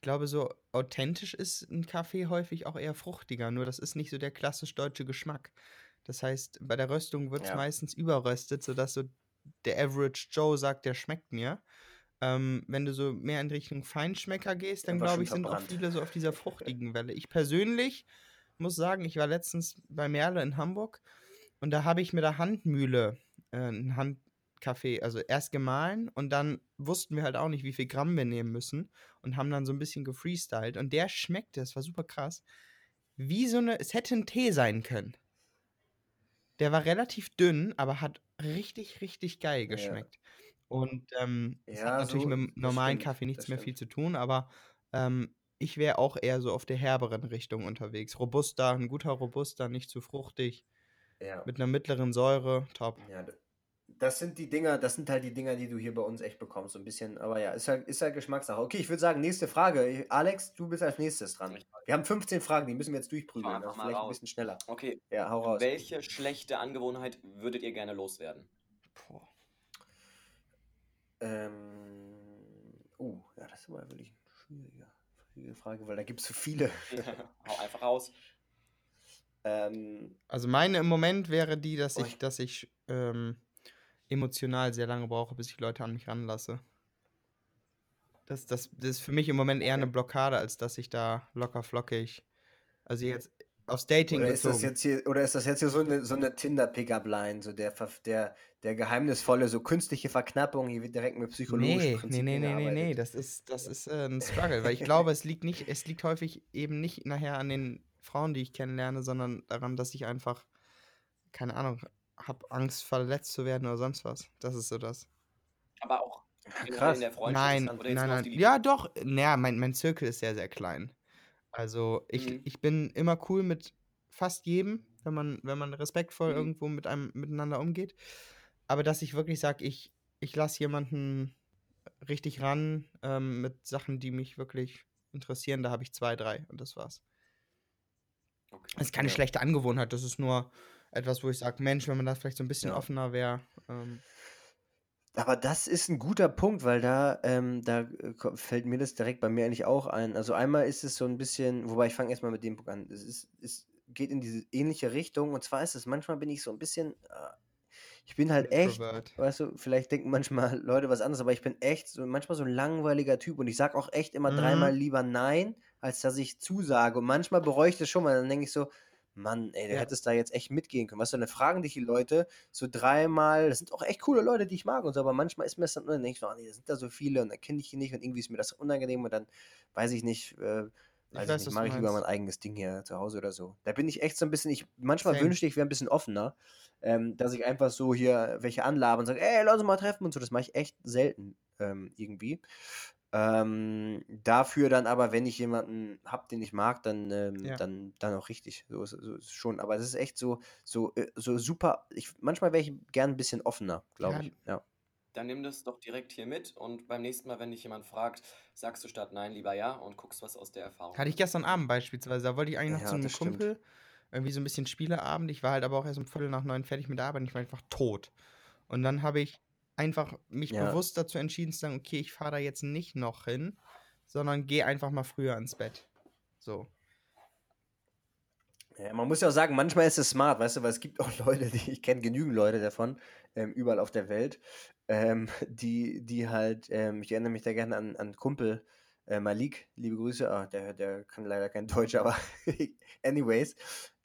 Ich glaube, so authentisch ist ein Kaffee häufig auch eher fruchtiger, nur das ist nicht so der klassisch deutsche Geschmack. Das heißt, bei der Röstung wird es Ja. meistens überröstet, sodass so der Average Joe sagt, der schmeckt mir. Ähm, wenn du so mehr in Richtung Feinschmecker gehst, dann glaube ich, sind auch viele so auf dieser fruchtigen Welle. Ich persönlich muss sagen, ich war letztens bei Merle in Hamburg und da habe ich mit der Handmühle äh, einen Handkaffee, also erst gemahlen und dann wussten wir halt auch nicht, wie viel Gramm wir nehmen müssen und haben dann so ein bisschen gefreestylt und der schmeckte, das war super krass, wie so eine, es hätte ein Tee sein können. Der war relativ dünn, aber hat richtig, richtig geil Ja. geschmeckt. Und ähm, Ja, hat natürlich so- mit normalen stimmt, Kaffee nichts mehr viel stimmt. zu tun, aber ähm, ich wäre auch eher so auf der herberen Richtung unterwegs. Robusta, ein guter Robusta, nicht zu fruchtig, Ja. mit einer mittleren Säure, top. ja, das sind die Dinger, das sind halt die Dinger, die du hier bei uns echt bekommst, so ein bisschen. Aber ja, ist halt, ist halt Geschmackssache. Okay, ich würde sagen, nächste Frage. Alex, du bist als nächstes dran. Wir haben 15 Fragen, die müssen wir jetzt durchprügeln. mal vielleicht ein raus. bisschen schneller. Okay, Ja, hau raus. welche schlechte Angewohnheit würdet ihr gerne loswerden? Boah. Ähm, oh, ja, das ist aber wirklich eine schwierige, schwierige Frage, weil da gibt es so viele. Hau einfach raus. Ähm, Also meine im Moment wäre die, dass Oh, ich, ich- dass ich ähm, emotional sehr lange brauche, bis ich Leute an mich ranlasse. Das, das, das ist für mich im Moment eher eine. Blockade, als dass ich da locker flockig. Also jetzt aufs Dating Oder ist das jetzt hier, oder ist das jetzt hier so eine, so eine Tinder-Pickup-Line, so der, der, der geheimnisvolle, so künstliche Verknappung, hier wird direkt mit psychologischen Nee, nee, Prinzipien nee, nee, nee, nee, gearbeitet. das ist, das ist äh, ein Struggle, weil ich glaube, es liegt nicht, es liegt häufig eben nicht nachher an den Frauen, die ich kennenlerne, sondern daran, dass ich einfach, keine Ahnung, habe Angst, verletzt zu werden oder sonst was. Das ist so das. Aber auch generell krass. in der Freundschaft. Nein, oder jetzt nein, nein. die Ja, doch. Naja, mein, mein Zirkel ist sehr, sehr klein. Also ich, Mhm. ich bin immer cool mit fast jedem, wenn man, wenn man respektvoll Mhm. irgendwo mit einem miteinander umgeht. Aber dass ich wirklich sage, ich, ich lasse jemanden richtig ran ähm, mit Sachen, die mich wirklich interessieren, da habe ich zwei, drei und das war's. Okay. Das ist keine Ja. schlechte Angewohnheit, das ist nur etwas, wo ich sage, Mensch, wenn man da vielleicht so ein bisschen Ja. offener wäre. Ähm, Aber das ist ein guter Punkt, weil da, ähm, da äh, fällt mir das direkt bei mir eigentlich auch ein. Also einmal ist es so ein bisschen, wobei ich fange erstmal mit dem Punkt an. Es ist, es geht in diese ähnliche Richtung. Und zwar ist es, manchmal bin ich so ein bisschen, äh, ich bin halt echt, Introvert. weißt du, vielleicht denken manchmal Leute was anderes, aber ich bin echt so manchmal so ein langweiliger Typ und ich sag auch echt immer Mhm. dreimal lieber Nein, als dass ich zusage. Und manchmal bereue ich das schon mal. Dann denke ich so, Mann, ey, du Ja. hättest da jetzt echt mitgehen können. Weißt du, dann fragen dich die Leute so dreimal, das sind auch echt coole Leute, die ich mag und so, aber manchmal ist mir das dann, dann denke ich so, ah, nee, da sind da so viele und dann kenne ich die nicht und irgendwie ist mir das unangenehm und dann weiß ich nicht, äh, Ich weiß weiß, nicht, mache ich lieber mein eigenes Ding hier zu Hause oder so. Da bin ich echt so ein bisschen, ich manchmal Same. wünschte ich, wäre ein bisschen offener, ähm, dass ich einfach so hier welche anlabe und sage, ey, lass uns mal treffen und so. Das mache ich echt selten ähm, irgendwie. Ähm, dafür dann aber, wenn ich jemanden habe, den ich mag, dann, ähm, Ja. dann, dann auch richtig. So ist, so ist schon. Aber es ist echt so, so, äh, so super. Ich, manchmal wäre ich gern ein bisschen offener, glaube Ja. ich. Ja. Dann nimm das doch direkt hier mit und beim nächsten Mal, wenn dich jemand fragt, sagst du statt nein lieber ja und guckst was aus der Erfahrung. Hatte ich gestern Abend beispielsweise. Da wollte ich eigentlich noch Ja, zu einem das stimmt. Kumpel. Irgendwie so ein bisschen Spieleabend. Ich war halt aber auch erst um Viertel nach neun fertig mit der Arbeit und ich war einfach tot. Und dann habe ich einfach mich Ja. bewusst dazu entschieden zu sagen, okay, ich fahre da jetzt nicht noch hin, sondern gehe einfach mal früher ins Bett. So. Ja, man muss ja auch sagen, manchmal ist es smart, weißt du, weil es gibt auch Leute, die, ich kenne genügend Leute davon, ähm, überall auf der Welt, ähm, die, die halt, ähm, ich erinnere mich da gerne an, an Kumpel äh, Malik, liebe Grüße, ah, der, der kann leider kein Deutsch, aber anyways,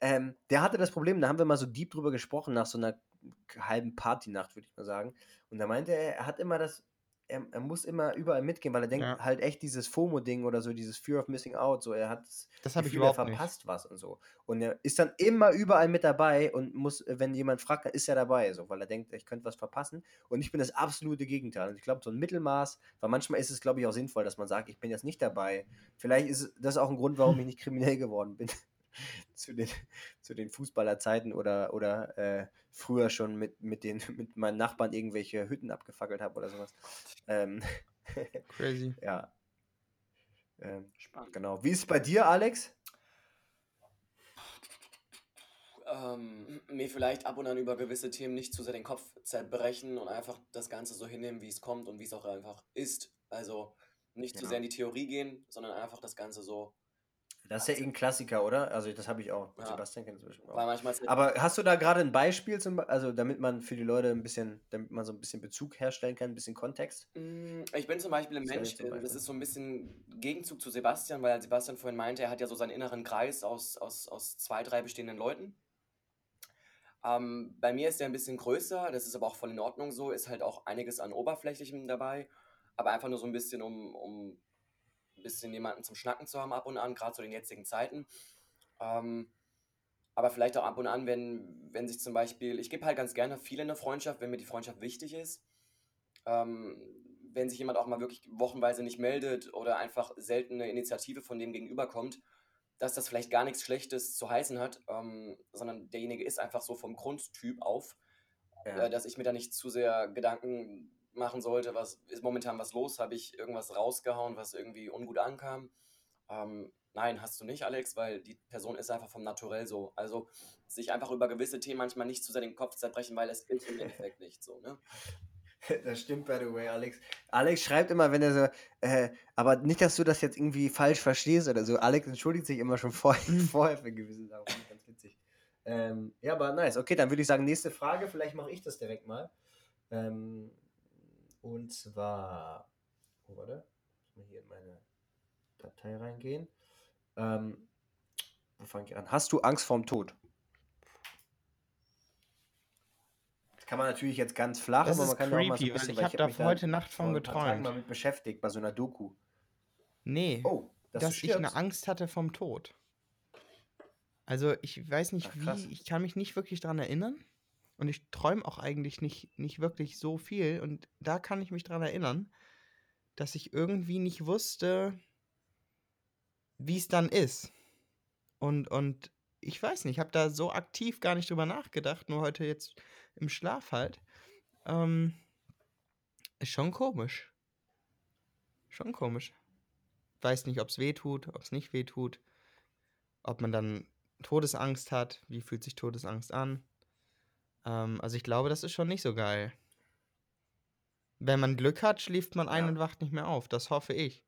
ähm, der hatte das Problem, da haben wir mal so deep drüber gesprochen, nach so einer halben Partynacht, würde ich mal sagen, und da meinte er, er hat immer das, er, er muss immer überall mitgehen, weil er denkt Ja. halt echt dieses FOMO-Ding oder so, dieses Fear of Missing Out, so, er hat das habe ich Gefühl, er überhaupt nicht. verpasst was und so. Und er ist dann immer überall mit dabei und muss, wenn jemand fragt, ist er dabei, so, weil er denkt, ich könnte was verpassen. Und ich bin das absolute Gegenteil. Und ich glaube, so ein Mittelmaß, weil manchmal ist es, glaube ich, auch sinnvoll, dass man sagt, ich bin jetzt nicht dabei. Vielleicht ist das auch ein Grund, warum ich nicht kriminell geworden bin. zu, den, zu den Fußballerzeiten oder, oder äh, früher schon mit, mit, den, mit meinen Nachbarn irgendwelche Hütten abgefackelt habe oder sowas. Ähm, Crazy. ja. Ähm, Spannend. genau. Wie ist es bei dir, Alex? Ähm, mir vielleicht ab und an über gewisse Themen nicht zu sehr den Kopf zerbrechen und einfach das Ganze so hinnehmen, wie es kommt und wie es auch einfach ist. Also nicht zu Ja. sehr in die Theorie gehen, sondern einfach das Ganze so. Das ist ja irgendein Klassiker, oder? Also das habe ich auch. Ja. Sebastian kennt Weil auch. Aber hast du da gerade ein Beispiel, zum, also damit man für die Leute ein bisschen, damit man so ein bisschen Bezug herstellen kann, ein bisschen Kontext? Mm, Ich bin zum Beispiel ein Das Mensch, zum äh, das Beispiel. ist so ein bisschen Gegenzug zu Sebastian, weil Sebastian vorhin meinte, er hat ja so seinen inneren Kreis aus, aus, aus zwei, drei bestehenden Leuten. Ähm, bei mir ist der ein bisschen größer, das ist aber auch voll in Ordnung so, ist halt auch einiges an Oberflächlichem dabei, aber einfach nur so ein bisschen, um, um ein bisschen jemanden zum Schnacken zu haben ab und an, gerade zu den jetzigen Zeiten. Ähm, aber vielleicht auch ab und an, wenn, wenn sich zum Beispiel, ich gebe halt ganz gerne viel in eine Freundschaft, wenn mir die Freundschaft wichtig ist. Ähm, wenn sich jemand auch mal wirklich wochenweise nicht meldet oder einfach selten eine Initiative von dem Gegenüber kommt, dass das vielleicht gar nichts Schlechtes zu heißen hat, ähm, sondern derjenige ist einfach so vom Grundtyp auf, Ja. äh, dass ich mir da nicht zu sehr Gedanken machen sollte, was ist momentan was los, habe ich irgendwas rausgehauen, was irgendwie ungut ankam. Ähm, nein, hast du nicht, Alex, weil die Person ist einfach vom Naturell so. Also sich einfach über gewisse Themen manchmal nicht zu sehr den Kopf zerbrechen, weil es ist im Endeffekt nicht so. Ne? Das stimmt, by the way, Alex. Alex schreibt immer, wenn er so, äh, aber nicht, dass du das jetzt irgendwie falsch verstehst oder so. Alex entschuldigt sich immer schon vor, vorher für gewisse Sachen. Ganz witzig. Ähm, ja, aber nice. Okay, dann würde ich sagen, nächste Frage. Vielleicht mache ich das direkt mal. Ähm, und zwar, oh, warte, muss mal hier in meine Datei reingehen. Ähm, wo fange ich an? Hast du Angst vorm Tod? Das kann man natürlich jetzt ganz flach, Das aber man kann ja auch mal so creepy, ein bisschen, ich habe hab da heute Nacht von geträumt. mal mit beschäftigt, bei so einer Doku. Nee, Oh, dass, dass ich eine. Angst hatte vom Tod. Also ich weiß nicht Ach, wie, ich kann mich nicht wirklich daran erinnern. Und ich träume auch eigentlich nicht, nicht wirklich so viel. Und da kann ich mich daran erinnern, dass ich irgendwie nicht wusste, wie es dann ist. Und, und ich weiß nicht, ich habe da so aktiv gar nicht drüber nachgedacht, nur heute jetzt im Schlaf halt. Ähm, ist schon komisch. Schon komisch. Weiß nicht, ob es weh tut, ob es nicht weh tut. Ob man dann Todesangst hat. Wie fühlt sich Todesangst an? Ähm, also ich glaube, das ist schon nicht so geil. Wenn man Glück hat, schläft man ein Ja. und wacht nicht mehr auf. Das hoffe ich.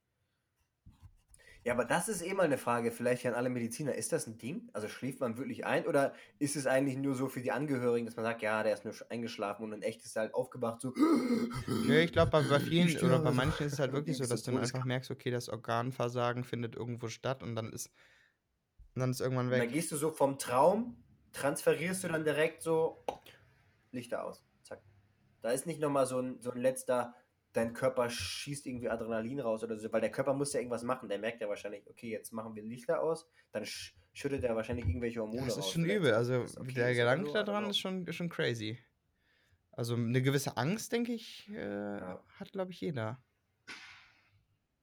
Ja, aber das ist eh mal eine Frage, vielleicht an alle Mediziner. Ist das ein Ding? Also schläft man wirklich ein oder ist es eigentlich nur so für die Angehörigen, dass man sagt, ja, der ist nur sch- eingeschlafen und in echt ist er halt aufgewacht, so. Nö, ich glaube, bei, bei vielen oder bei manchen ist es halt wirklich so, dass du dann einfach merkst, okay, das Organversagen findet irgendwo statt und dann ist, und dann ist irgendwann Und dann weg. gehst du so vom Traum, transferierst du dann direkt so Lichter aus. Zack. Da ist nicht nochmal so ein, so ein letzter dein Körper schießt irgendwie Adrenalin raus oder so, weil der Körper muss ja irgendwas machen. Der merkt ja wahrscheinlich, okay, jetzt machen wir Lichter aus, dann sch schüttet er wahrscheinlich irgendwelche Hormone Das ist raus. schon übel. Also okay, der Gedanke so, daran know. ist schon, schon crazy. Also eine gewisse Angst, denke ich, äh, Ja. hat, glaube ich, jeder.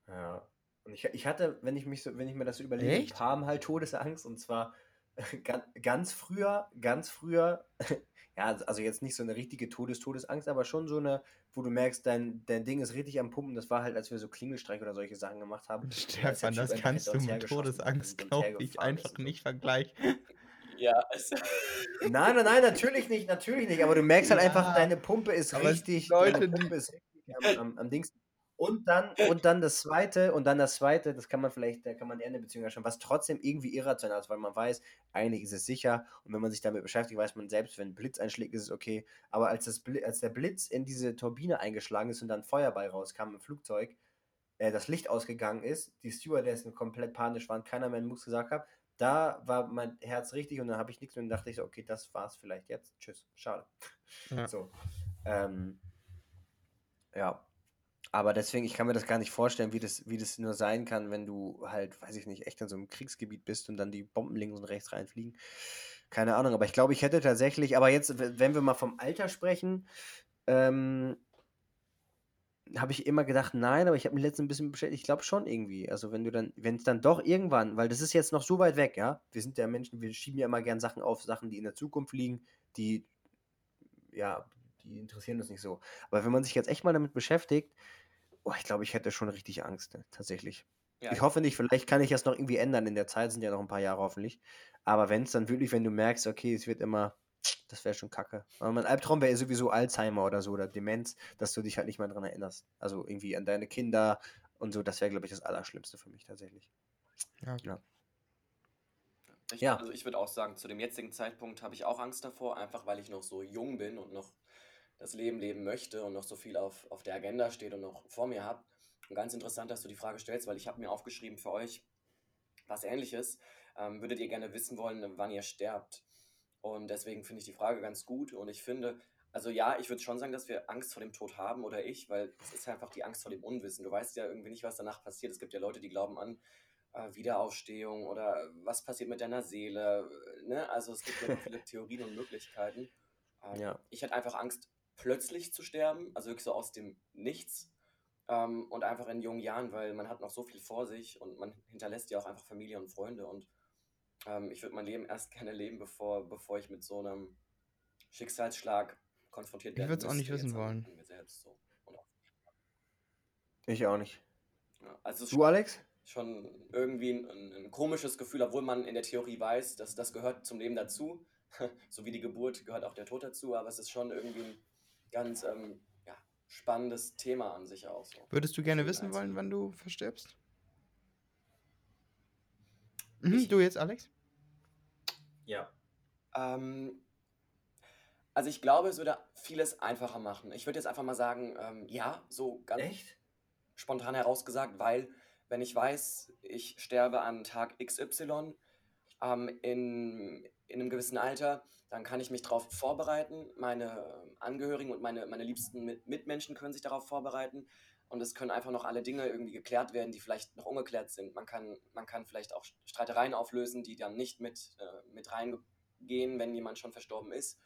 Ja. Und ich, ich hatte, wenn ich mich so, wenn ich mir das so überlege, Echt? ein paar Mal halt Todesangst und zwar ganz, früher, ganz früher, ja, also jetzt nicht so eine richtige Todes-Todesangst, aber schon so eine, wo du merkst, dein, dein Ding ist richtig am Pumpen. Das war halt, als wir so Klingelstreich oder solche Sachen gemacht haben. Stefan, das einfach kannst du mit Todesangst, glaube ich, einfach nicht vergleichen. Ja, es, Nein, nein, nein, natürlich nicht, natürlich nicht. Aber du merkst halt einfach, Ja, deine Pumpe ist richtig, Leute, deine die- Pumpe ist richtig am, am, am Dings. Und dann, und dann das zweite, und dann das zweite, das kann man vielleicht, da kann man eher eine Beziehung herstellen, was trotzdem irgendwie irrational ist, weil man weiß, eigentlich ist es sicher. Und wenn man sich damit beschäftigt, weiß man selbst, wenn ein Blitz einschlägt, ist es okay. Aber als, das als der Blitz in diese Turbine eingeschlagen ist und dann Feuerball rauskam im Flugzeug, äh, das Licht ausgegangen ist, die Stewardessen komplett panisch waren, keiner mehr einen Mucks gesagt hat, da war mein Herz richtig und dann habe ich nichts mehr und dachte ich so, okay, das war's vielleicht jetzt. Tschüss. Schade. Ja. So. Ähm, ja. Aber deswegen, ich kann mir das gar nicht vorstellen, wie das, wie das nur sein kann, wenn du halt, weiß ich nicht, echt in so einem Kriegsgebiet bist und dann die Bomben links und rechts reinfliegen. Keine Ahnung, aber ich glaube, ich hätte tatsächlich, aber jetzt, wenn wir mal vom Alter sprechen, ähm, habe ich immer gedacht, nein, aber ich habe mich letztens ein bisschen beschäftigt, ich glaube schon irgendwie. Also wenn du dann, wenn es dann doch irgendwann, weil das ist jetzt noch so weit weg, ja, wir sind ja Menschen, wir schieben ja immer gern Sachen auf, Sachen, die in der Zukunft liegen, die, ja, die interessieren uns nicht so. Aber wenn man sich jetzt echt mal damit beschäftigt, oh, ich glaube, ich hätte schon richtig Angst, ne, tatsächlich. ja, Ich hoffe nicht, vielleicht kann ich das noch irgendwie ändern in der Zeit, sind ja noch ein paar Jahre hoffentlich. Aber wenn es dann wirklich, wenn du merkst, okay, es wird immer, das wäre schon kacke. Aber mein Albtraum wäre sowieso Alzheimer oder so oder Demenz, dass du dich halt nicht mehr dran erinnerst. Also irgendwie an deine Kinder und so, das wäre, glaube ich, das Allerschlimmste für mich tatsächlich. Ja, Ja. Ich, Ja. Also ich würde auch sagen, zu dem jetzigen Zeitpunkt habe ich auch Angst davor, einfach weil ich noch so jung bin und noch das Leben leben möchte und noch so viel auf, auf der Agenda steht und noch vor mir habe. Und ganz interessant, dass du die Frage stellst, weil ich habe mir aufgeschrieben für euch was ähnliches. Ähm, würdet ihr gerne wissen wollen, wann ihr sterbt? Und deswegen finde ich die Frage ganz gut und ich finde, also ja, ich würde schon sagen, dass wir Angst vor dem Tod haben oder ich, weil es ist einfach die Angst vor dem Unwissen. Du weißt ja irgendwie nicht, was danach passiert. Es gibt ja Leute, die glauben an äh, Wiederaufstehung oder was passiert mit deiner Seele. äh, Ne? Also es gibt ja viele Theorien und Möglichkeiten. Ähm, Ja. Ich hätte einfach Angst, plötzlich zu sterben, also wirklich so aus dem Nichts. Ähm, und einfach in jungen Jahren, weil man hat noch so viel vor sich und man hinterlässt ja auch einfach Familie und Freunde. Und ähm, ich würde mein Leben erst gerne leben, bevor, bevor ich mit so einem Schicksalsschlag konfrontiert Ich werden würd's auch nicht wissen wollen. an mir selbst so. Und auch, Ich auch nicht. ja, also es ist Du, Alex? schon irgendwie ein, ein, ein komisches Gefühl, obwohl man in der Theorie weiß, dass das gehört zum Leben dazu. so wie die Geburt gehört auch der Tod dazu, aber es ist schon irgendwie ein ganz ähm, ja, spannendes Thema an sich auch. So. Würdest du gerne wissen wollen, wann du verstirbst? Mhm, du jetzt, Alex? Ja. Ähm, also ich glaube, es würde vieles einfacher machen. Ich würde jetzt einfach mal sagen, ähm, ja, so ganz Echt? spontan herausgesagt, weil wenn ich weiß, ich sterbe am Tag XY ähm, in, in einem gewissen Alter, dann kann ich mich darauf vorbereiten. Meine ähm, Angehörigen und meine, meine liebsten Mit Mitmenschen können sich darauf vorbereiten. Und es können einfach noch alle Dinge irgendwie geklärt werden, die vielleicht noch ungeklärt sind. Man kann, man kann vielleicht auch Streitereien auflösen, die dann nicht mit, äh, mit reingehen, wenn jemand schon verstorben ist.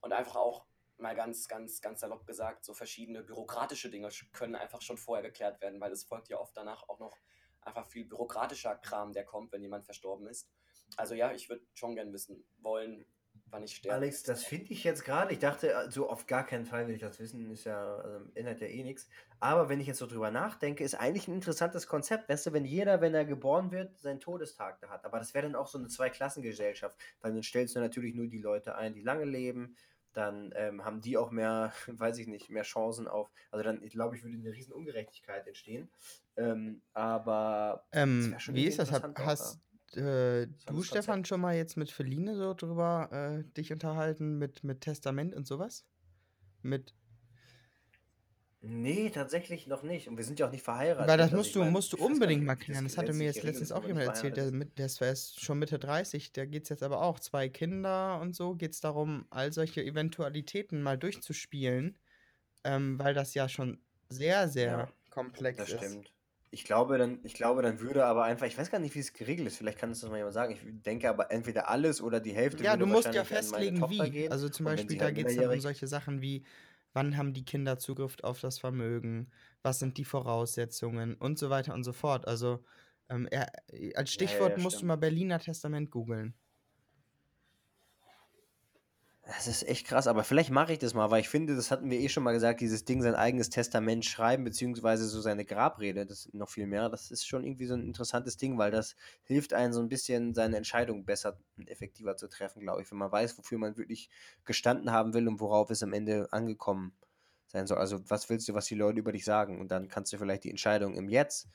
Und einfach auch mal ganz, ganz, ganz salopp gesagt, so verschiedene bürokratische Dinge können einfach schon vorher geklärt werden, weil es folgt ja oft danach auch noch einfach viel bürokratischer Kram, der kommt, wenn jemand verstorben ist. Also ja, ich würde schon gern wissen wollen, wann ich sterbe. Alex, das finde ich jetzt gerade. Ich dachte, äh, so auf gar keinen Fall will ich das wissen, ist ja, also, ändert ja eh nichts. Aber wenn ich jetzt so drüber nachdenke, ist eigentlich ein interessantes Konzept. Weißt du, wenn jeder, wenn er geboren wird, seinen Todestag da hat. Aber das wäre dann auch so eine Zweiklassengesellschaft, weil dann stellst du natürlich nur die Leute ein, die lange leben. Dann ähm, haben die auch mehr, weiß ich nicht, mehr Chancen auf. Also dann, ich glaube, ich würde eine riesen Ungerechtigkeit entstehen. Ähm, aber Ähm, wie ist das? Auch, hast äh, du, Stefan, schon mal jetzt mit Feline so drüber äh, dich unterhalten, mit, mit Testament und sowas? Mit, Nee, tatsächlich noch nicht. Und wir sind ja auch nicht verheiratet. weil das Also musst du, mein, musst du unbedingt mal das klären. Das hatte mir jetzt letztens auch jemand erzählt, der, mit, der ist schon Mitte 30, der geht es jetzt aber auch, zwei Kinder und so, geht es darum, all solche Eventualitäten mal durchzuspielen, ähm, weil das ja schon sehr, sehr Ja, komplex Das ist. stimmt. Ich glaube, dann, ich glaube, dann würde aber einfach, ich weiß gar nicht, wie es geregelt ist, vielleicht kann es das mal jemand sagen. Ich denke aber entweder alles oder die Hälfte Ja, du musst ja festlegen, wie. gehen. Also zum Beispiel, da halt geht es dann um solche Sachen wie, wann haben die Kinder Zugriff auf das Vermögen, was sind die Voraussetzungen und so weiter und so fort. Also ähm, er, als Stichwort ja, musst du mal Berliner Testament googeln. Das ist echt krass, aber vielleicht mache ich das mal, weil ich finde, das hatten wir eh schon mal gesagt, dieses Ding, sein eigenes Testament schreiben, beziehungsweise so seine Grabrede, das noch viel mehr, das ist schon irgendwie so ein interessantes Ding, weil das hilft einem so ein bisschen, seine Entscheidung besser und effektiver zu treffen, glaube ich, wenn man weiß, wofür man wirklich gestanden haben will und worauf es am Ende angekommen sein soll. Also, was willst du, was die Leute über dich sagen? Und dann kannst du vielleicht die Entscheidung im Jetzt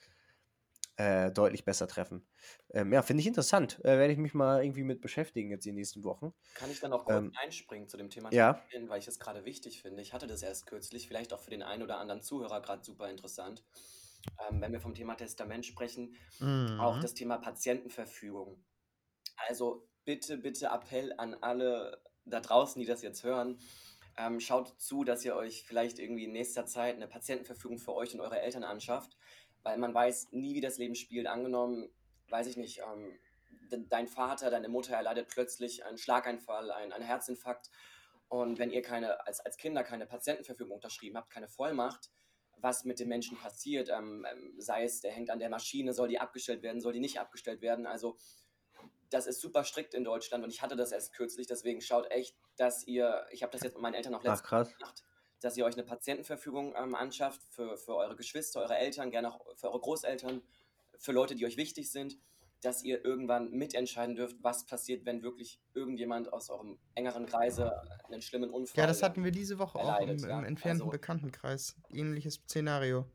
äh, deutlich besser treffen. Ähm, ja, finde ich interessant. Äh, Werde ich mich mal irgendwie mit beschäftigen jetzt in den nächsten Wochen. Kann ich dann auch kurz Ähm, einspringen zu dem Thema ja. Testament, weil ich es gerade wichtig finde. Ich hatte das erst kürzlich, vielleicht auch für den einen oder anderen Zuhörer gerade super interessant. Ähm, wenn wir vom Thema Testament sprechen, auch Mhm. das Thema Patientenverfügung. Also bitte, bitte Appell an alle da draußen, die das jetzt hören. Ähm, schaut zu, dass ihr euch vielleicht irgendwie in nächster Zeit eine Patientenverfügung für euch und eure Eltern anschafft, weil man weiß nie, wie das Leben spielt. Angenommen, weiß ich nicht, ähm, de- dein Vater, deine Mutter erleidet plötzlich einen Schlaganfall, einen, einen Herzinfarkt. Und wenn ihr keine, als, als Kinder keine Patientenverfügung unterschrieben habt, keine Vollmacht, was mit dem Menschen passiert, ähm, ähm, sei es, der hängt an der Maschine, soll die abgestellt werden, soll die nicht abgestellt werden. Also das ist super strikt in Deutschland und ich hatte das erst kürzlich, deswegen schaut echt, dass ihr, ich habe das jetzt mit meinen Eltern auch Ach, letztens krass. gemacht, dass ihr euch eine Patientenverfügung ähm, anschafft für, für eure Geschwister, eure Eltern, gerne auch für eure Großeltern, für Leute, die euch wichtig sind, dass ihr irgendwann mitentscheiden dürft, was passiert, wenn wirklich irgendjemand aus eurem engeren Kreise einen schlimmen Unfall Ja, das hatten wir diese Woche auch im, im entfernten Also- Bekanntenkreis. Ähnliches Szenario.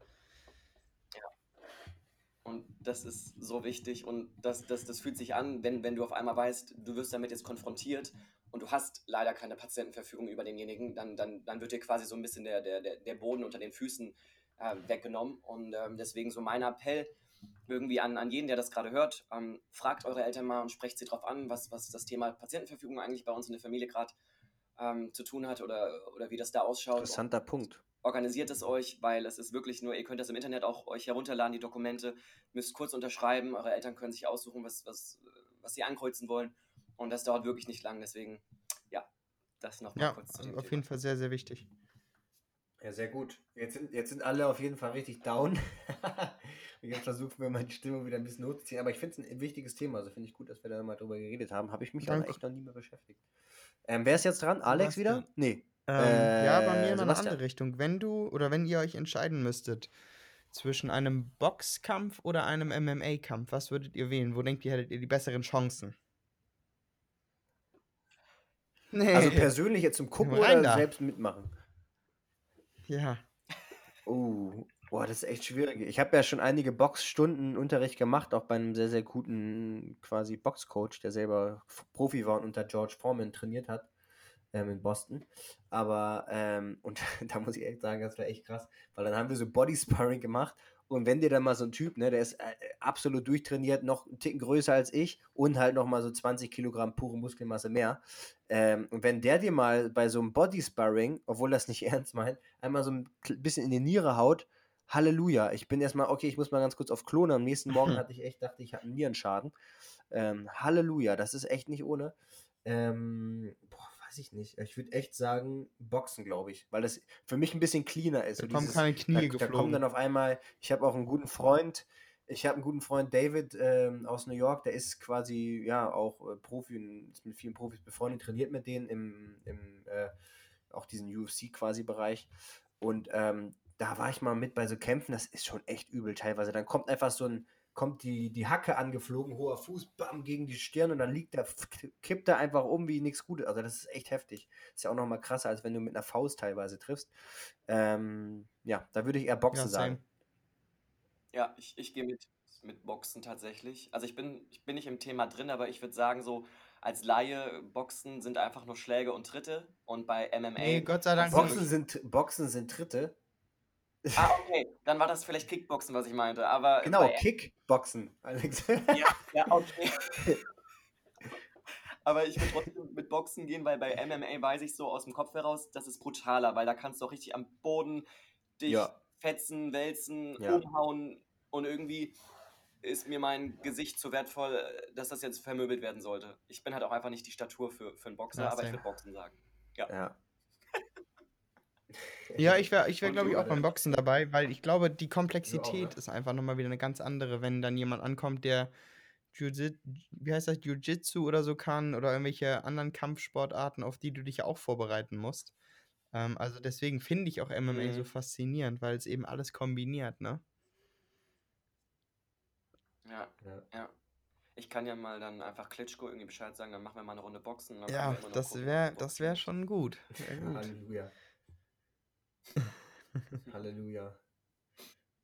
Und das ist so wichtig und das, das, das fühlt sich an, wenn, wenn du auf einmal weißt, du wirst damit jetzt konfrontiert und du hast leider keine Patientenverfügung über denjenigen, dann, dann, dann wird dir quasi so ein bisschen der, der, der Boden unter den Füßen äh, weggenommen. Und ähm, deswegen so mein Appell irgendwie an, an jeden, der das gerade hört, ähm, fragt eure Eltern mal und sprecht sie drauf an, was, was das Thema Patientenverfügung eigentlich bei uns in der Familie gerade ähm, zu tun hat oder, oder wie das da ausschaut. Interessanter Punkt. organisiert es euch, weil es ist wirklich nur, ihr könnt das im Internet auch euch herunterladen, die Dokumente, müsst kurz unterschreiben, eure Eltern können sich aussuchen, was, was, was sie ankreuzen wollen und das dauert wirklich nicht lang, deswegen, ja, das noch mal Ja, kurz zu dem auf Thema. jeden Fall sehr, sehr wichtig. Ja, sehr gut. Jetzt sind, jetzt sind alle auf jeden Fall richtig down. ich habe versucht, mir meine Stimmung wieder ein bisschen hochzuziehen. Aber ich finde es ein wichtiges Thema. Also finde ich gut, dass wir da mal drüber geredet haben. Habe ich mich Danke. echt noch nie mehr beschäftigt. Ähm, wer ist jetzt dran? Alex wieder? Sebastian. Nee. Ähm, ja, bei mir Äh, in eine Sebastian. andere Richtung. Wenn du oder wenn ihr euch entscheiden müsstet zwischen einem Boxkampf oder einem MMA-Kampf, was würdet ihr wählen? Wo denkt ihr, hättet ihr die besseren Chancen? Nee. Also persönlich jetzt zum Gucken Rein oder da. selbst mitmachen? ja. Oh, boah, das ist echt schwierig. Ich habe ja schon einige Boxstunden Unterricht gemacht, auch bei einem sehr, sehr guten quasi Boxcoach, der selber Profi war und unter George Foreman trainiert hat ähm, in Boston. Aber, ähm, und da muss ich echt sagen, das war echt krass, weil dann haben wir so Body Sparring gemacht und wenn dir dann mal so ein Typ, ne, der ist äh, absolut durchtrainiert, noch einen Ticken größer als ich und halt noch mal so 20 Kilogramm pure Muskelmasse mehr. Ähm, und wenn der dir mal bei so einem Body Sparring, obwohl das nicht ernst meint, einmal so ein bisschen in die Niere haut, Halleluja. Ich bin erstmal, okay, ich muss mal ganz kurz auf Klone. Am nächsten Morgen hatte ich echt, dachte ich, habe einen Nierenschaden. Ähm, Halleluja, das ist echt nicht ohne. Ähm, boah, weiß ich nicht. Ich würde echt sagen, Boxen, glaube ich, weil das für mich ein bisschen cleaner ist. Da So kommen keine Knie da, da kommen geflogen. dann auf einmal, ich habe auch einen guten Freund, ich habe einen guten Freund David ähm, aus New York, der ist quasi ja auch äh, Profi und ist mit vielen Profis befreundet, trainiert mit denen im, im äh, auch diesen UFC quasi Bereich und ähm, da war ich mal mit bei so Kämpfen, das ist schon echt übel teilweise. Dann kommt einfach so ein, kommt die, die Hacke angeflogen, hoher Fuß, bam, gegen die Stirn und dann liegt der, kippt er einfach um wie nichts Gutes. Also das ist echt heftig. Ist ja auch nochmal krasser, als wenn du mit einer Faust teilweise triffst. Ähm, ja, da würde ich eher Boxen Ja, sagen. Ja, ich, ich gehe mit, mit Boxen tatsächlich. Also ich bin, ich bin nicht im Thema drin, aber ich würde sagen, so als Laie, Boxen sind einfach nur Schläge und Tritte. Und bei MMA. Nee, Gott sei Dank Boxen sind, Boxen sind Tritte. Ah, okay. Dann war das vielleicht Kickboxen, was ich meinte. Aber Genau, Kickboxen, Alex. Ja, ja, okay. Aber ich würde trotzdem mit Boxen gehen, weil bei MMA weiß ich so aus dem Kopf heraus, das ist brutaler, weil da kannst du auch richtig am Boden dich Ja. fetzen, wälzen, Ja. umhauen und irgendwie ist mir mein Gesicht zu wertvoll, äh, dass das jetzt vermöbelt werden sollte. Ich bin halt auch einfach nicht die Statur für, für einen Boxer, Ja, aber ich würde Boxen sagen. Ja. Ja, ich wäre, ich wär, glaube ich, auch beim Boxen dabei, weil ich glaube, die Komplexität ne? ist einfach nochmal wieder eine ganz andere, wenn dann jemand ankommt, der Jiu-Jitsu, wie heißt das, Jiu-Jitsu oder so kann oder irgendwelche anderen Kampfsportarten, auf die du dich ja auch vorbereiten musst. Ähm, also deswegen finde ich auch MMA so Mhm. faszinierend, weil es eben alles kombiniert, ne? Ja, Ja. ja. Ich kann ja mal dann einfach Klitschko irgendwie Bescheid sagen, dann machen wir mal eine Runde Boxen. Ja, das wäre, das ist. schon gut. Wär gut. Halleluja. Halleluja.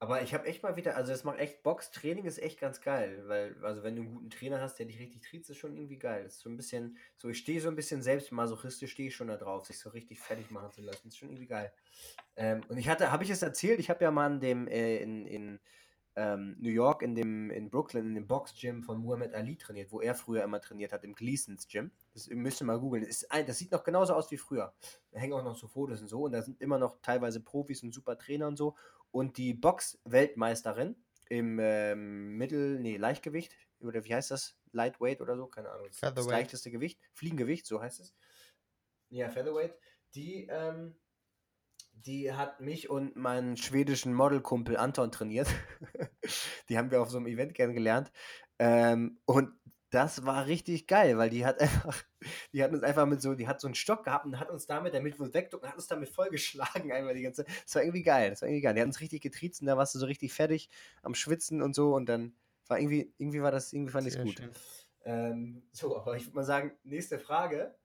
Aber ich habe echt mal wieder, also das macht echt, Boxtraining ist echt ganz geil, weil, also wenn du einen guten Trainer hast, der dich richtig tritt, ist schon irgendwie geil. Das ist so ein bisschen, so ich stehe so ein bisschen selbst masochistisch, stehe ich schon da drauf, sich so richtig fertig machen zu lassen. Ist schon irgendwie geil. Ähm, und ich hatte, habe ich es erzählt, ich habe ja mal in dem, äh, in, in ähm, New York, in dem, in Brooklyn, in dem Box-Gym von Muhammad Ali trainiert, wo er früher immer trainiert hat, im Gleasons Gym. Das müsst ihr mal googeln. Das, sieht noch genauso aus wie früher. Da hängen auch noch so Fotos und so. Und da sind immer noch teilweise Profis und super Trainer und so. Und die Box-Weltmeisterin im ähm, Mittel, nee, Leichtgewicht, oder wie heißt das? Lightweight oder so, keine Ahnung. Das, leichteste Gewicht, Fliegengewicht, so heißt es. Ja, Featherweight. Die, ähm, die hat mich und meinen schwedischen Modelkumpel Anton trainiert. die haben wir auf so einem Event kennengelernt. Ähm, und das war richtig geil, weil die hat einfach, die hat uns einfach mit so, die hat so einen Stock gehabt und hat uns damit, damit wir uns wegducken, hat uns damit vollgeschlagen einmal die ganze Das war irgendwie geil, das war irgendwie geil. Die hat uns richtig getriezt und da warst du so richtig fertig am Schwitzen und so und dann war irgendwie, irgendwie war das, irgendwie fand ich es gut. Ähm, so, aber ich würde mal sagen, nächste Frage.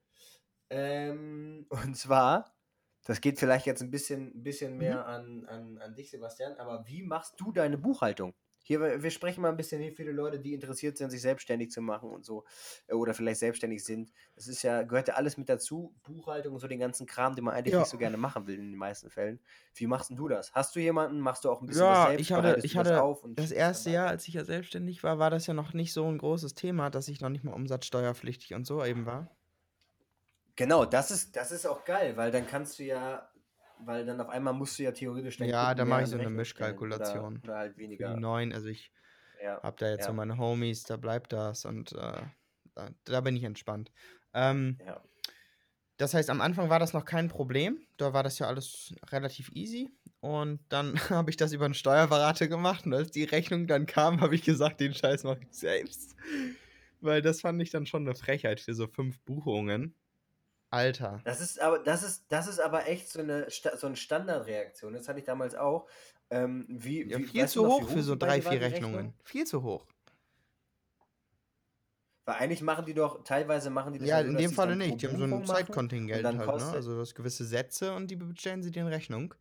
Ähm, und zwar, das geht vielleicht jetzt ein bisschen, ein bisschen mehr an, an, an dich, Sebastian, aber wie machst du deine Buchhaltung? Hier, wir sprechen mal ein bisschen hier viele Leute, die interessiert sind, sich selbstständig zu machen und so, äh, oder vielleicht selbstständig sind. Das ist ja, gehört ja alles mit dazu, Buchhaltung und so den ganzen Kram, den man eigentlich Ja. nicht so gerne machen will in den meisten Fällen. Wie machst denn du das? Hast du jemanden? Machst du auch ein bisschen Ja, was selbst? ich hatte, ich das hatte das schickst erste Jahr, als ich ja selbstständig war, war das ja noch nicht so ein großes Thema, dass ich noch nicht mal umsatzsteuerpflichtig und so eben war. Genau, das ist, das ist auch geil, weil dann kannst du ja, weil dann auf einmal musst du ja theoretisch dein Ja, da mache ich so eine stellen oder, Mischkalkulation. oder halt weniger. die neuen, also ich Ja, habe da jetzt so ja, meine Homies, da bleibt das und äh, da, da bin ich entspannt. Ähm, ja. das heißt, am Anfang war das noch kein Problem. Da war das ja alles relativ easy. Und dann habe ich das über einen Steuerberater gemacht. Und als die Rechnung dann kam, habe ich gesagt, den Scheiß mache ich selbst. Weil das fand ich dann schon eine Frechheit für so fünf Buchungen. Alter. Das ist aber, das ist, das ist aber echt so eine, so eine Standardreaktion. Das hatte ich damals auch. Ähm, wie, Ja, wie, viel zu noch, hoch für so drei, vier die Rechnung? Rechnungen. Viel zu hoch. Weil eigentlich machen die doch, teilweise machen die das Ja, so, in dem Falle nicht. Die haben so ein Zeitkontingent halt, ne? Also du hast gewisse Sätze und die bestellen sie dir in Rechnung.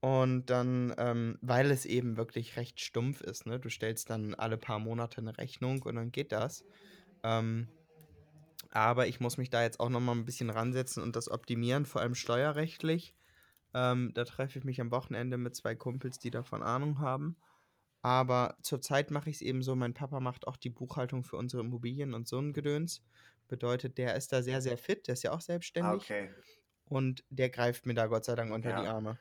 Und dann, ähm, weil es eben wirklich recht stumpf ist, ne? Du stellst dann alle paar Monate eine Rechnung und dann geht das. Ähm, aber ich muss mich da jetzt auch nochmal ein bisschen ransetzen und das optimieren, vor allem steuerrechtlich. Ähm, da treffe ich mich am Wochenende mit zwei Kumpels, die davon Ahnung haben. Aber zurzeit mache ich es eben so, mein Papa macht auch die Buchhaltung für unsere Immobilien und so ein Gedöns. Bedeutet, der ist da sehr, sehr fit, der ist ja auch Ah, selbstständig. okay. Und der greift mir da Gott sei Dank unter die Ja. Arme.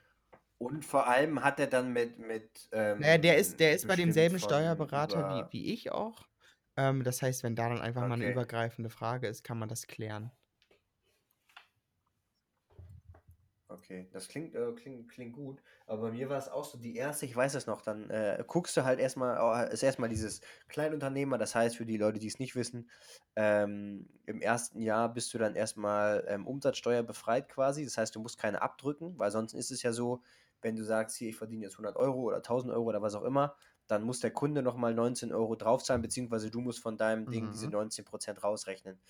Und vor allem hat er dann mit, mit ähm, Naja, der ist, der ist bei demselben Steuerberater wie, wie ich auch. Ähm, das heißt, wenn da dann einfach mal eine Okay. übergreifende Frage ist, kann man das klären. Okay, das klingt, äh, klingt, klingt gut. Aber bei mir war es auch so, die erste, ich weiß es noch, dann äh, guckst du halt erstmal, äh, ist erstmal dieses Kleinunternehmer, das heißt für die Leute, die es nicht wissen, ähm, im ersten Jahr bist du dann erstmal ähm, Umsatzsteuer befreit quasi. Das heißt, du musst keine abdrücken, weil sonst ist es ja so, wenn du sagst, hier, ich verdiene jetzt 100 Euro oder 1000 Euro oder was auch immer, dann muss der Kunde nochmal 19 Euro draufzahlen, beziehungsweise du musst von deinem Ding diese Mhm. 19% rausrechnen.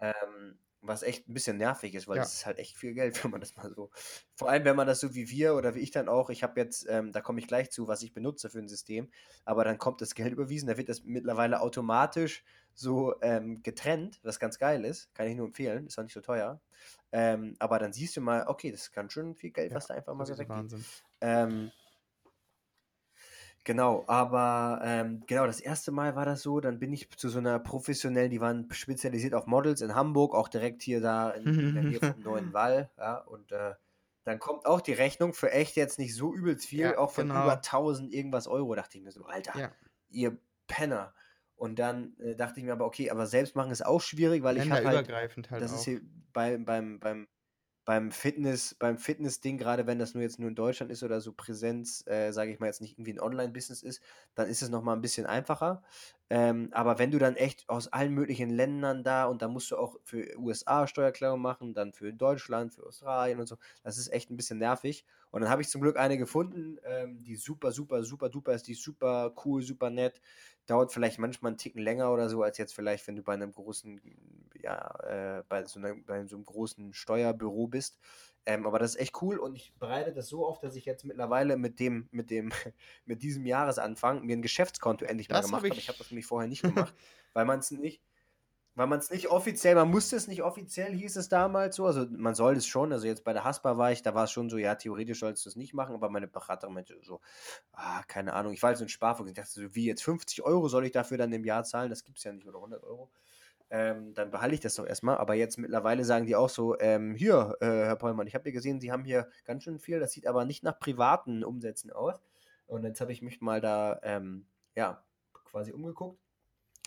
Ähm, was echt ein bisschen nervig ist, weil Ja. das ist halt echt viel Geld, wenn man das mal so. Vor allem, wenn man das so wie wir oder wie ich dann auch, ich habe jetzt, ähm, da komme ich gleich zu, was ich benutze für ein System, aber dann kommt das Geld überwiesen, da wird das mittlerweile automatisch so ähm, getrennt, was ganz geil ist, kann ich nur empfehlen, ist auch nicht so teuer. Ähm, aber dann siehst du mal, okay, das ist ganz schön viel Geld, Ja, was da einfach mal so weggeht. Wahnsinn. Ähm, genau, aber ähm, genau, das erste Mal war das so, dann bin ich zu so einer professionellen, die waren spezialisiert auf Models in Hamburg, auch direkt hier da in, in der Nähe vom Neuen Wall, ja, und äh, dann kommt auch die Rechnung für echt jetzt nicht so übelst viel, Ja, auch von genau. über 1000 irgendwas Euro. Dachte ich mir so, Alter, Ja. ihr Penner. Und dann äh, dachte ich mir aber, okay, aber selbst machen ist auch schwierig, weil ich habe halt, halt das auch. ist hier bei, beim, beim, beim Fitness, beim Fitness-Ding, gerade wenn das nur jetzt nur in Deutschland ist oder so Präsenz, äh, sage ich mal jetzt nicht irgendwie ein Online-Business ist, dann ist es nochmal ein bisschen einfacher. Ähm, aber wenn du dann echt aus allen möglichen Ländern da und dann musst du auch für USA Steuererklärung machen, dann für Deutschland, für Australien und so, das ist echt ein bisschen nervig. Und dann habe ich zum Glück eine gefunden, ähm, die super, super, super duper ist, die super cool, super nett. Dauert vielleicht manchmal einen Ticken länger oder so, als jetzt vielleicht, wenn du bei einem großen, ja, äh, bei so, einer, bei so einem großen Steuerbüro bist. Ähm, aber das ist echt cool und ich bereite das so auf, dass ich jetzt mittlerweile mit dem, mit dem, mit diesem Jahresanfang mir ein Geschäftskonto endlich mal Das gemacht hab habe. ich- Ich habe das nämlich vorher nicht gemacht, weil man es nicht, weil man es nicht offiziell, man musste es nicht offiziell, hieß es damals so. Also man soll es schon, also jetzt bei der Haspa war ich, da war es schon so, ja, theoretisch sollst du es nicht machen, aber meine Beraterin meinte so, ah, keine Ahnung, ich war halt so ein Sparfuchs. Ich dachte so, wie jetzt 50 Euro soll ich dafür dann im Jahr zahlen? Das gibt es ja nicht, oder 100 Euro. Ähm, dann behalte ich das doch erstmal. Aber jetzt mittlerweile sagen die auch so, ähm, hier, äh, Herr Pollmann, ich habe ja gesehen, Sie haben hier ganz schön viel, das sieht aber nicht nach privaten Umsätzen aus. Und jetzt habe ich mich mal da, ähm, ja, quasi umgeguckt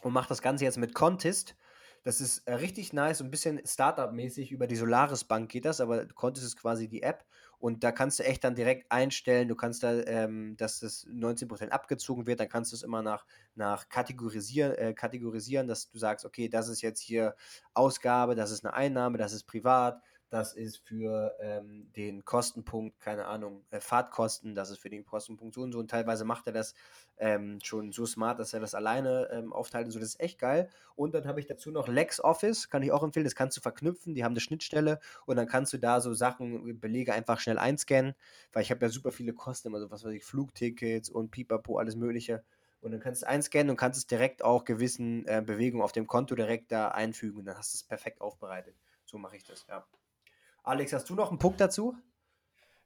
und mache das Ganze jetzt mit Contest. Das ist äh, richtig nice, so ein bisschen Startup-mäßig. Über die Solaris Bank geht das, aber Contest ist quasi die App. Und da kannst du echt dann direkt einstellen, du kannst da, ähm, dass das 19% abgezogen wird, dann kannst du es immer nach, nach kategorisieren, äh, kategorisieren, dass du sagst, okay, das ist jetzt hier Ausgabe, das ist eine Einnahme, das ist privat, das ist für ähm, den Kostenpunkt, keine Ahnung, äh, Fahrtkosten, das ist für den Kostenpunkt so und so. Und teilweise macht er das ähm, schon so smart, dass er das alleine ähm, aufteilt und so. Das ist echt geil. Und dann habe ich dazu noch LexOffice, kann ich auch empfehlen. Das kannst du verknüpfen. Die haben eine Schnittstelle und dann kannst du da so Sachen, Belege einfach schnell einscannen, weil ich habe ja super viele Kosten, also was weiß ich, Flugtickets und Pipapo, alles Mögliche. Und dann kannst du es einscannen und kannst es direkt auch gewissen äh, Bewegungen auf dem Konto direkt da einfügen und dann hast du es perfekt aufbereitet. So mache ich das, ja. Alex, hast du noch einen Punkt dazu?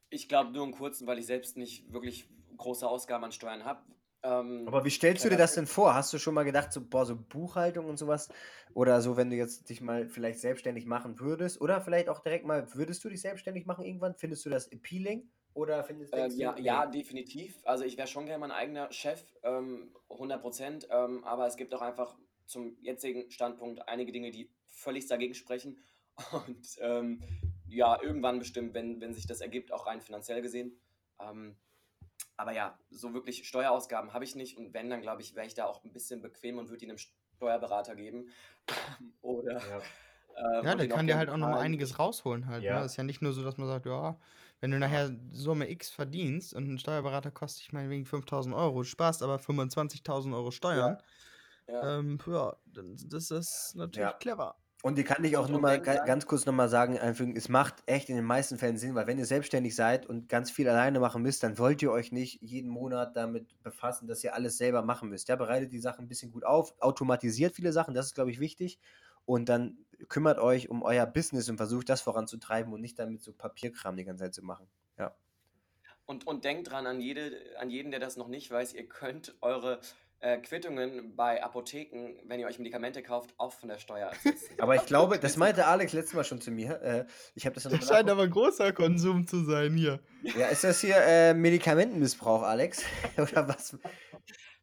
Ich glaube nur einen kurzen, weil ich selbst nicht wirklich große Ausgaben an Steuern habe. Ähm, Aber wie stellst du dir das denn vor? Hast du schon mal gedacht, so, boah, so Buchhaltung und sowas? Oder so, wenn du jetzt dich mal vielleicht selbstständig machen würdest? Oder vielleicht auch direkt mal, würdest du dich selbstständig machen irgendwann? Findest du das appealing? Oder findest Ähm, du, ja, ja, definitiv. Also ich wäre schon gerne mein eigener Chef, ähm, 100 Prozent. Ähm, aber es gibt auch einfach zum jetzigen Standpunkt einige Dinge, die völlig dagegen sprechen. Und ähm, ja, irgendwann bestimmt, wenn, wenn sich das ergibt, auch rein finanziell gesehen. Ähm, aber ja, so wirklich Steuerausgaben habe ich nicht. Und wenn, dann glaube ich, wäre ich da auch ein bisschen bequem und würde ihn einem Steuerberater geben. Oder. Ja. äh, Ja, der kann dir halt auch nochmal bezahlen. einiges rausholen halt. Ja. Ne? ist ja nicht nur so, dass man sagt, ja, wenn du nachher Summe X verdienst und ein Steuerberater kostet dich meinetwegen 5000 Euro, sparst aber 25.000 Euro Steuern, Ja. ähm, ja, dann das ist natürlich Ja. clever. Und die kann ich auch nur mal ga- ganz kurz nochmal sagen, einfach, es macht echt in den meisten Fällen Sinn, weil wenn ihr selbstständig seid und ganz viel alleine machen müsst, dann wollt ihr euch nicht jeden Monat damit befassen, dass ihr alles selber machen müsst. Ja, bereitet die Sachen ein bisschen gut auf, automatisiert viele Sachen, das ist, glaube ich, wichtig. Und dann kümmert euch um euer Business und versucht das voranzutreiben und nicht damit so Papierkram die ganze Zeit zu machen. Ja. Und, und denkt dran, an, jede, an jeden, der das noch nicht weiß, ihr könnt eure äh, Quittungen bei Apotheken, wenn ihr euch Medikamente kauft, auch von der Steuer ersetzen. Aber ich glaube, das meinte Alex letztes Mal schon zu mir. Äh, ich habe das Das scheint aber großer Konsum zu sein hier. Ja, ist das hier äh, Medikamentenmissbrauch, Alex? Oder was?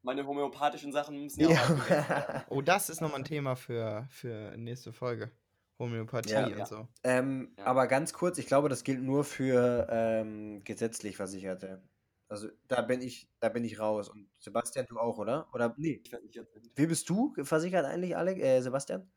Meine homöopathischen Sachen müssen ja, auch. Ja. Oh, das ist nochmal ein Thema für, für nächste Folge. Homöopathie Ja. und Ja. so. ähm, Ja. Aber ganz kurz, ich glaube, das gilt nur für ähm, gesetzlich Versicherte. Also da bin ich, da bin ich raus. Und Sebastian, du auch, oder? Oder nee. Ich weiß nicht, jetzt- Wie bist du versichert eigentlich, Alex? Äh, Sebastian?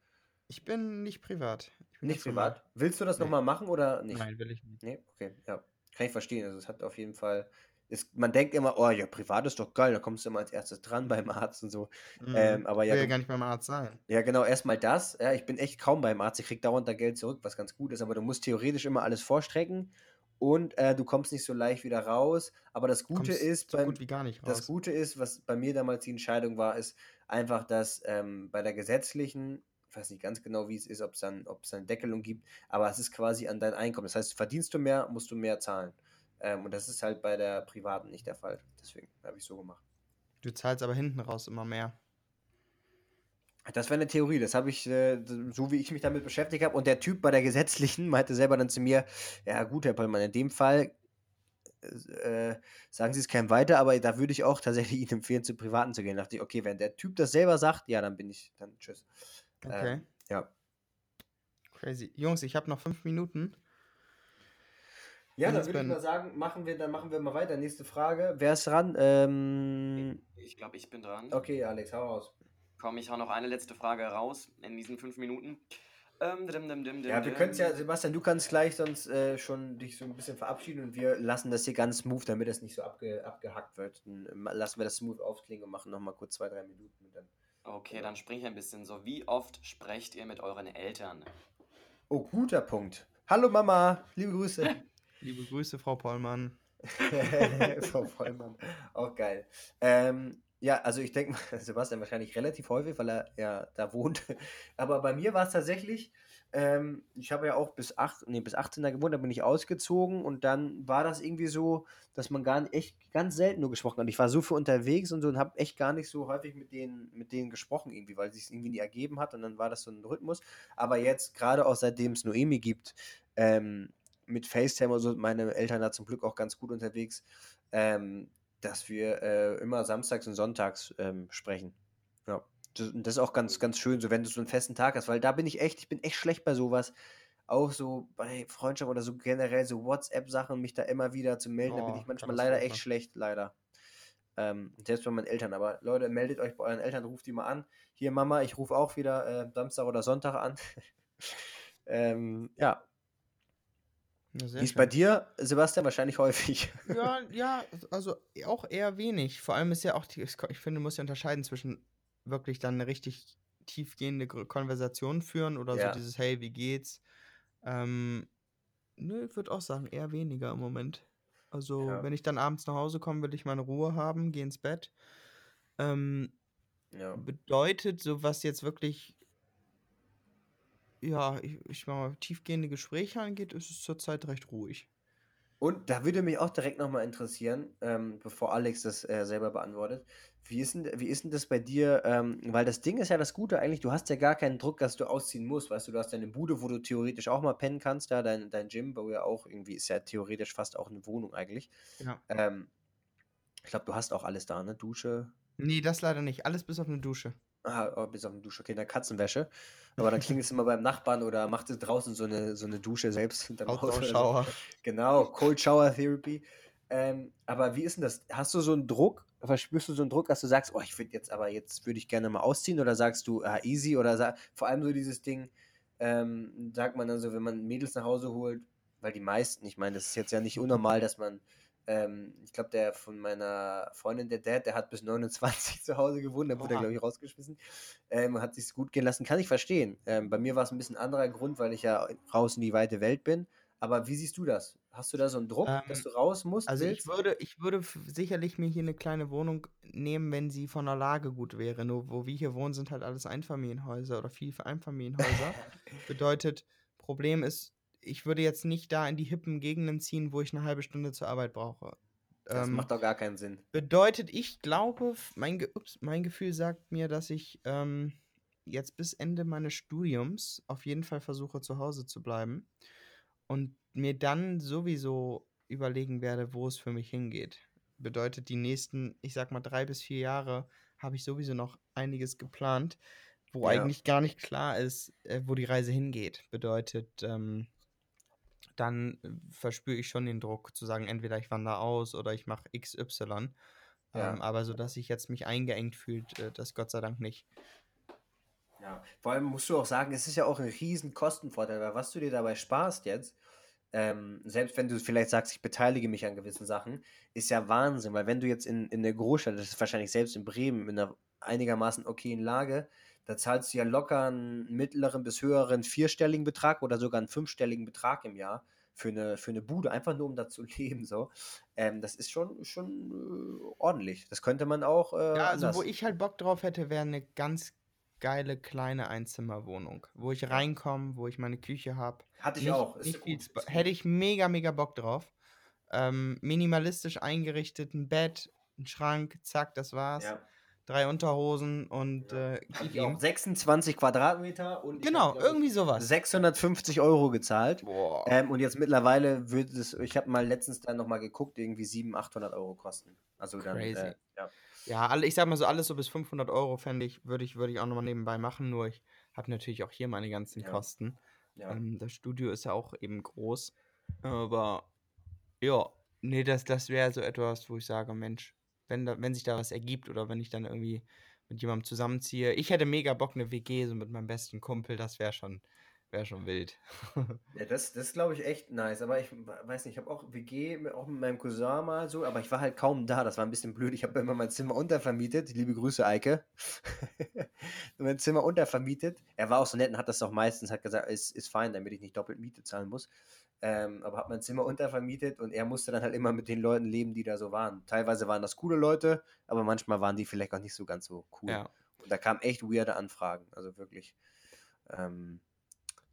Ich bin nicht privat. Bin Nicht normal. privat. Willst du das Nee. nochmal machen oder nicht? Nein, will ich nicht. Nee, okay, ja. Kann ich verstehen. Also es hat auf jeden Fall. Ist, man denkt immer, oh ja, privat ist doch geil, da kommst du immer als erstes dran beim Arzt und so. Mhm. Ähm, aber ich ja, will ja gar nicht beim Arzt sein. Ja, genau, erstmal das. Ja, ich bin echt kaum beim Arzt. Ich krieg dauernd da Geld zurück, was ganz gut ist, aber du musst theoretisch immer alles vorstrecken und äh, du kommst nicht so leicht wieder raus. Aber das Gute Kommst ist, so beim, gut das Gute ist, was bei mir damals die Entscheidung war, ist einfach, dass ähm, bei der gesetzlichen, ich weiß nicht ganz genau, wie es ist, ob es dann, ob es dann Deckelung gibt, aber es ist quasi an dein Einkommen. Das heißt, verdienst du mehr, musst du mehr zahlen. Ähm, und das ist halt bei der privaten nicht der Fall. Deswegen habe ich so gemacht. Du zahlst aber hinten raus immer mehr. Das wäre eine Theorie, das habe ich, äh, so wie ich mich damit beschäftigt habe. Und der Typ bei der gesetzlichen meinte selber dann zu mir, ja gut, Herr Pollmann, in dem Fall äh, sagen Sie es keinem weiter, aber da würde ich auch tatsächlich Ihnen empfehlen, zu Privaten zu gehen. Da dachte ich, okay, wenn der Typ das selber sagt, ja, dann bin ich, dann tschüss. Okay. Ähm, ja. Crazy. Jungs, ich habe noch fünf Minuten. Ja, dann würde ich mal sagen, machen wir, dann machen wir mal weiter. Nächste Frage. Wer ist dran? Ähm, Ich glaube, ich bin dran. okay, Alex, hau raus. Komm, ich hau noch eine letzte Frage raus in diesen fünf Minuten. Ähm, dim, dim, dim, Ja, wir können es ja, Sebastian, du kannst gleich sonst äh, schon dich so ein bisschen verabschieden und wir lassen das hier ganz smooth, damit es nicht so abge, abgehackt wird. Dann ähm, lassen wir das smooth aufklingen und machen nochmal kurz zwei, drei Minuten. Und dann Okay, dann spring ich ein bisschen so. Wie oft sprecht ihr mit euren Eltern? oh, guter Punkt. Hallo Mama, liebe Grüße. Liebe Grüße, Frau Pollmann. Frau Vollmann, auch geil. Ähm, ja, also ich denke Sebastian wahrscheinlich relativ häufig, weil er ja da wohnt. Aber bei mir war es tatsächlich, ähm, ich habe ja auch bis, 8, nee, bis 18 da gewohnt, da bin ich ausgezogen und dann war das irgendwie so, dass man gar nicht, echt ganz selten nur gesprochen hat. Ich war so viel unterwegs und so und habe echt gar nicht so häufig mit denen, mit denen gesprochen irgendwie, weil es sich irgendwie nie ergeben hat und dann war das so ein Rhythmus. Aber jetzt, gerade auch seitdem es Noemi gibt, ähm, mit FaceTime oder so, meine Eltern da zum Glück auch ganz gut unterwegs, ähm, dass wir äh, immer samstags und sonntags ähm, sprechen. Ja. Das, und das ist auch ganz, ganz schön, so wenn du so einen festen Tag hast, weil da bin ich echt, ich bin echt schlecht bei sowas. Auch so bei Freundschaft oder so generell so WhatsApp-Sachen, mich da immer wieder zu melden, da bin Oh, ich manchmal leider echt schlecht, leider. Ähm, selbst bei meinen Eltern. Aber Leute, meldet euch bei euren Eltern, ruft die mal an. Hier, Mama, ich rufe auch wieder äh, Samstag oder Sonntag an. ähm, ja. Ja, Wie ist schön. bei dir, Sebastian? Wahrscheinlich häufig. Ja, ja, also auch eher wenig. Vor allem ist ja auch, die, ich finde, du musst ja unterscheiden zwischen wirklich dann eine richtig tiefgehende Konversation führen oder Ja. so dieses Hey, wie geht's? Ähm, nö, ich würde auch sagen, eher weniger im Moment. Also, Ja. wenn ich dann abends nach Hause komme, will ich meine Ruhe haben, gehe ins Bett. Ähm, Ja. bedeutet, so was jetzt wirklich, ja, ich, ich mal, tiefgehende Gespräche angeht, ist es zurzeit recht ruhig. Und da würde mich auch direkt nochmal interessieren, ähm, bevor Alex das äh, selber beantwortet, wie ist, denn, wie ist denn das bei dir? Ähm, weil das Ding ist ja das Gute eigentlich, du hast ja gar keinen Druck, dass du ausziehen musst, weißt du, du hast deine Bude, wo du theoretisch auch mal pennen kannst, da dein, dein Gym, wo ja auch irgendwie ist ja theoretisch fast auch eine Wohnung eigentlich. Ja. Ähm, ich glaube, du hast auch alles da, ne? Dusche. Nee, das leider nicht. Alles bis auf eine Dusche. Ah, oh, bis auf eine Dusche, okay, dann Katzenwäsche. Aber dann klingt es immer beim Nachbarn oder macht es draußen so eine, so eine Dusche selbst hinterm. Outdoor so. Shower. Genau, Cold Shower Therapy. Ähm, aber wie ist denn das? Hast du so einen Druck? Verspürst du so einen Druck, dass du sagst, oh, ich würde jetzt aber jetzt würde ich gerne mal ausziehen? Oder sagst du, ah, easy? Oder vor allem so dieses Ding, ähm, sagt man dann so, wenn man Mädels nach Hause holt, weil die meisten, ich meine, das ist jetzt ja nicht unnormal, dass man, ähm, ich glaube, der von meiner Freundin, der Dad, der hat bis 29 zu Hause gewohnt, da wurde er, glaube ich, rausgeschmissen. Ähm, hat sich gut gehen lassen, kann ich verstehen. Ähm, bei mir war es ein bisschen anderer Grund, weil ich ja raus in die weite Welt bin. Aber wie siehst du das? Hast du da so einen Druck, dass Ähm, du raus musst? Also ich würde, ich würde sicherlich mir hier eine kleine Wohnung nehmen, wenn sie von der Lage gut wäre. Nur wo wir hier wohnen, sind halt alles Einfamilienhäuser oder viel Einfamilienhäuser. Bedeutet, Problem ist, ich würde jetzt nicht da in die hippen Gegenden ziehen, wo ich eine halbe Stunde zur Arbeit brauche. Das Ähm, macht doch gar keinen Sinn. Bedeutet, ich glaube, mein, Ge ups, mein Gefühl sagt mir, dass ich ähm, jetzt bis Ende meines Studiums auf jeden Fall versuche, zu Hause zu bleiben und mir dann sowieso überlegen werde, wo es für mich hingeht. Bedeutet, die nächsten, ich sag mal, drei bis vier Jahre habe ich sowieso noch einiges geplant, wo Ja. eigentlich gar nicht klar ist, äh, wo die Reise hingeht. Bedeutet, ähm, dann äh, verspüre ich schon den Druck zu sagen, entweder ich wandere aus oder ich mache XY. Ja. Ähm, aber so, dass sich jetzt mich eingeengt fühlt, äh, das Gott sei Dank nicht. Ja. Vor allem musst du auch sagen, es ist ja auch ein riesen Kostenvorteil, weil was du dir dabei sparst jetzt, ähm, selbst wenn du vielleicht sagst, ich beteilige mich an gewissen Sachen, ist ja Wahnsinn, weil wenn du jetzt in, in der Großstadt, das ist wahrscheinlich selbst in Bremen, in einer einigermaßen okayen Lage, da zahlst du ja locker einen mittleren bis höheren vierstelligen Betrag oder sogar einen fünfstelligen Betrag im Jahr für eine, für eine Bude, einfach nur um da zu leben. So. Ähm, das ist schon, schon äh, ordentlich. Das könnte man auch. Äh, Ja, also wo anders. ich halt Bock drauf hätte, wäre eine ganz geile kleine Einzimmerwohnung, wo ich reinkomme, wo ich meine Küche habe. Hatte ich nicht, auch. Ist Nicht gut. hätte ich mega, mega Bock drauf. Ähm, minimalistisch eingerichtet, ein Bett, ein Schrank, zack, das war's. Ja. Drei Unterhosen und äh, gib Ich auch ihm. 26 Quadratmeter und Genau, hab, irgendwie sowas. 650 Euro gezahlt. Boah. Ähm, und jetzt mittlerweile würde es, ich habe mal letztens dann nochmal geguckt, irgendwie 700, 800 Euro kosten. Also dann, Crazy. äh, ja. Ja, alle, ich sag mal so, alles so bis 500 Euro fände ich, würde ich, würde ich auch nochmal nebenbei machen. Nur ich habe natürlich auch hier meine ganzen Ja. Kosten. ja. Ähm, das Studio ist ja auch eben groß. Aber ja, nee, das, das wäre so etwas, wo ich sage, Mensch, wenn, da, wenn sich da was ergibt oder wenn ich dann irgendwie mit jemandem zusammenziehe. Ich hätte mega Bock, eine WG so mit meinem besten Kumpel, das wäre schon, wäre schon wild. Ja, das, das glaube ich echt nice. Aber ich weiß nicht, ich habe auch WG, auch mit meinem Cousin mal so, aber ich war halt kaum da. Das war ein bisschen blöd. Ich habe immer mein Zimmer untervermietet. Liebe Grüße, Eike. mein Zimmer untervermietet. Er war auch so nett und hat das auch meistens, hat gesagt, ist, ist fein, damit ich nicht doppelt Miete zahlen muss. Ähm, aber hat mein Zimmer untervermietet und er musste dann halt immer mit den Leuten leben, die da so waren. Teilweise waren das coole Leute, aber manchmal waren die vielleicht auch nicht so ganz so cool. Ja. Und da kamen echt weirde Anfragen. Also wirklich. Ähm,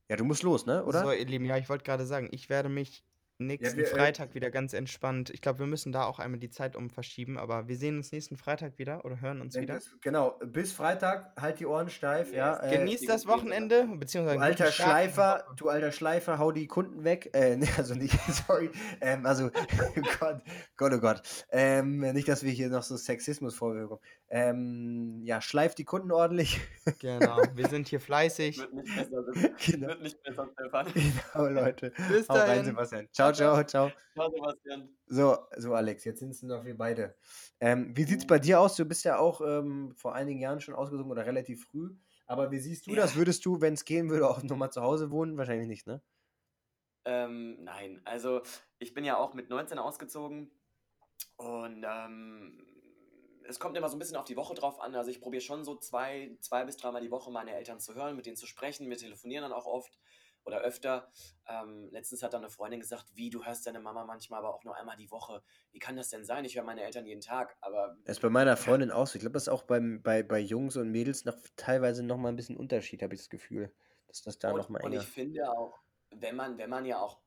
ja, du musst los, ne? Oder? So, ihr Lieben, ja, ich wollte gerade sagen, ich werde mich nächsten wir, äh, Freitag wieder ganz entspannt. Ich glaube, wir müssen da auch einmal die Zeit um verschieben, aber wir sehen uns nächsten Freitag wieder oder hören uns Wenn wieder. das- Genau, bis Freitag, halt die Ohren steif, ja. Äh, Genießt das Wochenende, beziehungsweise du alter Schleifer, du alter Schleifer, hau die Kunden weg. Äh, nee, also nicht, sorry. Ähm, also, Gott, Gott, oh Gott. Ähm, nicht, dass wir hier noch so Sexismus vorwürfen. Ähm, ja, schleif die Kunden ordentlich. Genau, wir sind hier fleißig. Wird nicht besser, genau, wird nicht besser, Stefan. genau, Leute. Bis Hau rein, dahin. Sebastian. Ciao, ciao, ciao. Ciao, Sebastian. So, so Alex, jetzt sind es noch wir beide. Ähm, wie sieht es bei dir aus? Du bist ja auch ähm, vor einigen Jahren schon ausgezogen oder relativ früh. Aber wie siehst du Ja. das? Würdest du, wenn es gehen würde, auch nochmal zu Hause wohnen? Wahrscheinlich nicht, ne? Ähm, nein, also ich bin ja auch mit 19 ausgezogen und ähm, es kommt immer so ein bisschen auf die Woche drauf an. Also ich probiere schon so zwei, zwei bis dreimal die Woche meine Eltern zu hören, mit denen zu sprechen. Wir telefonieren dann auch oft oder öfter. Ähm, letztens hat dann eine Freundin gesagt, wie, du hörst deine Mama manchmal aber auch nur einmal die Woche. Wie kann das denn sein? Ich höre meine Eltern jeden Tag, aber Das ist bei meiner Freundin auch so. Ich glaube, das ist auch beim, bei, bei Jungs und Mädels noch teilweise nochmal ein bisschen Unterschied, habe ich das Gefühl. Dass das da und, nochmal und ich finde auch, wenn man, wenn man ja auch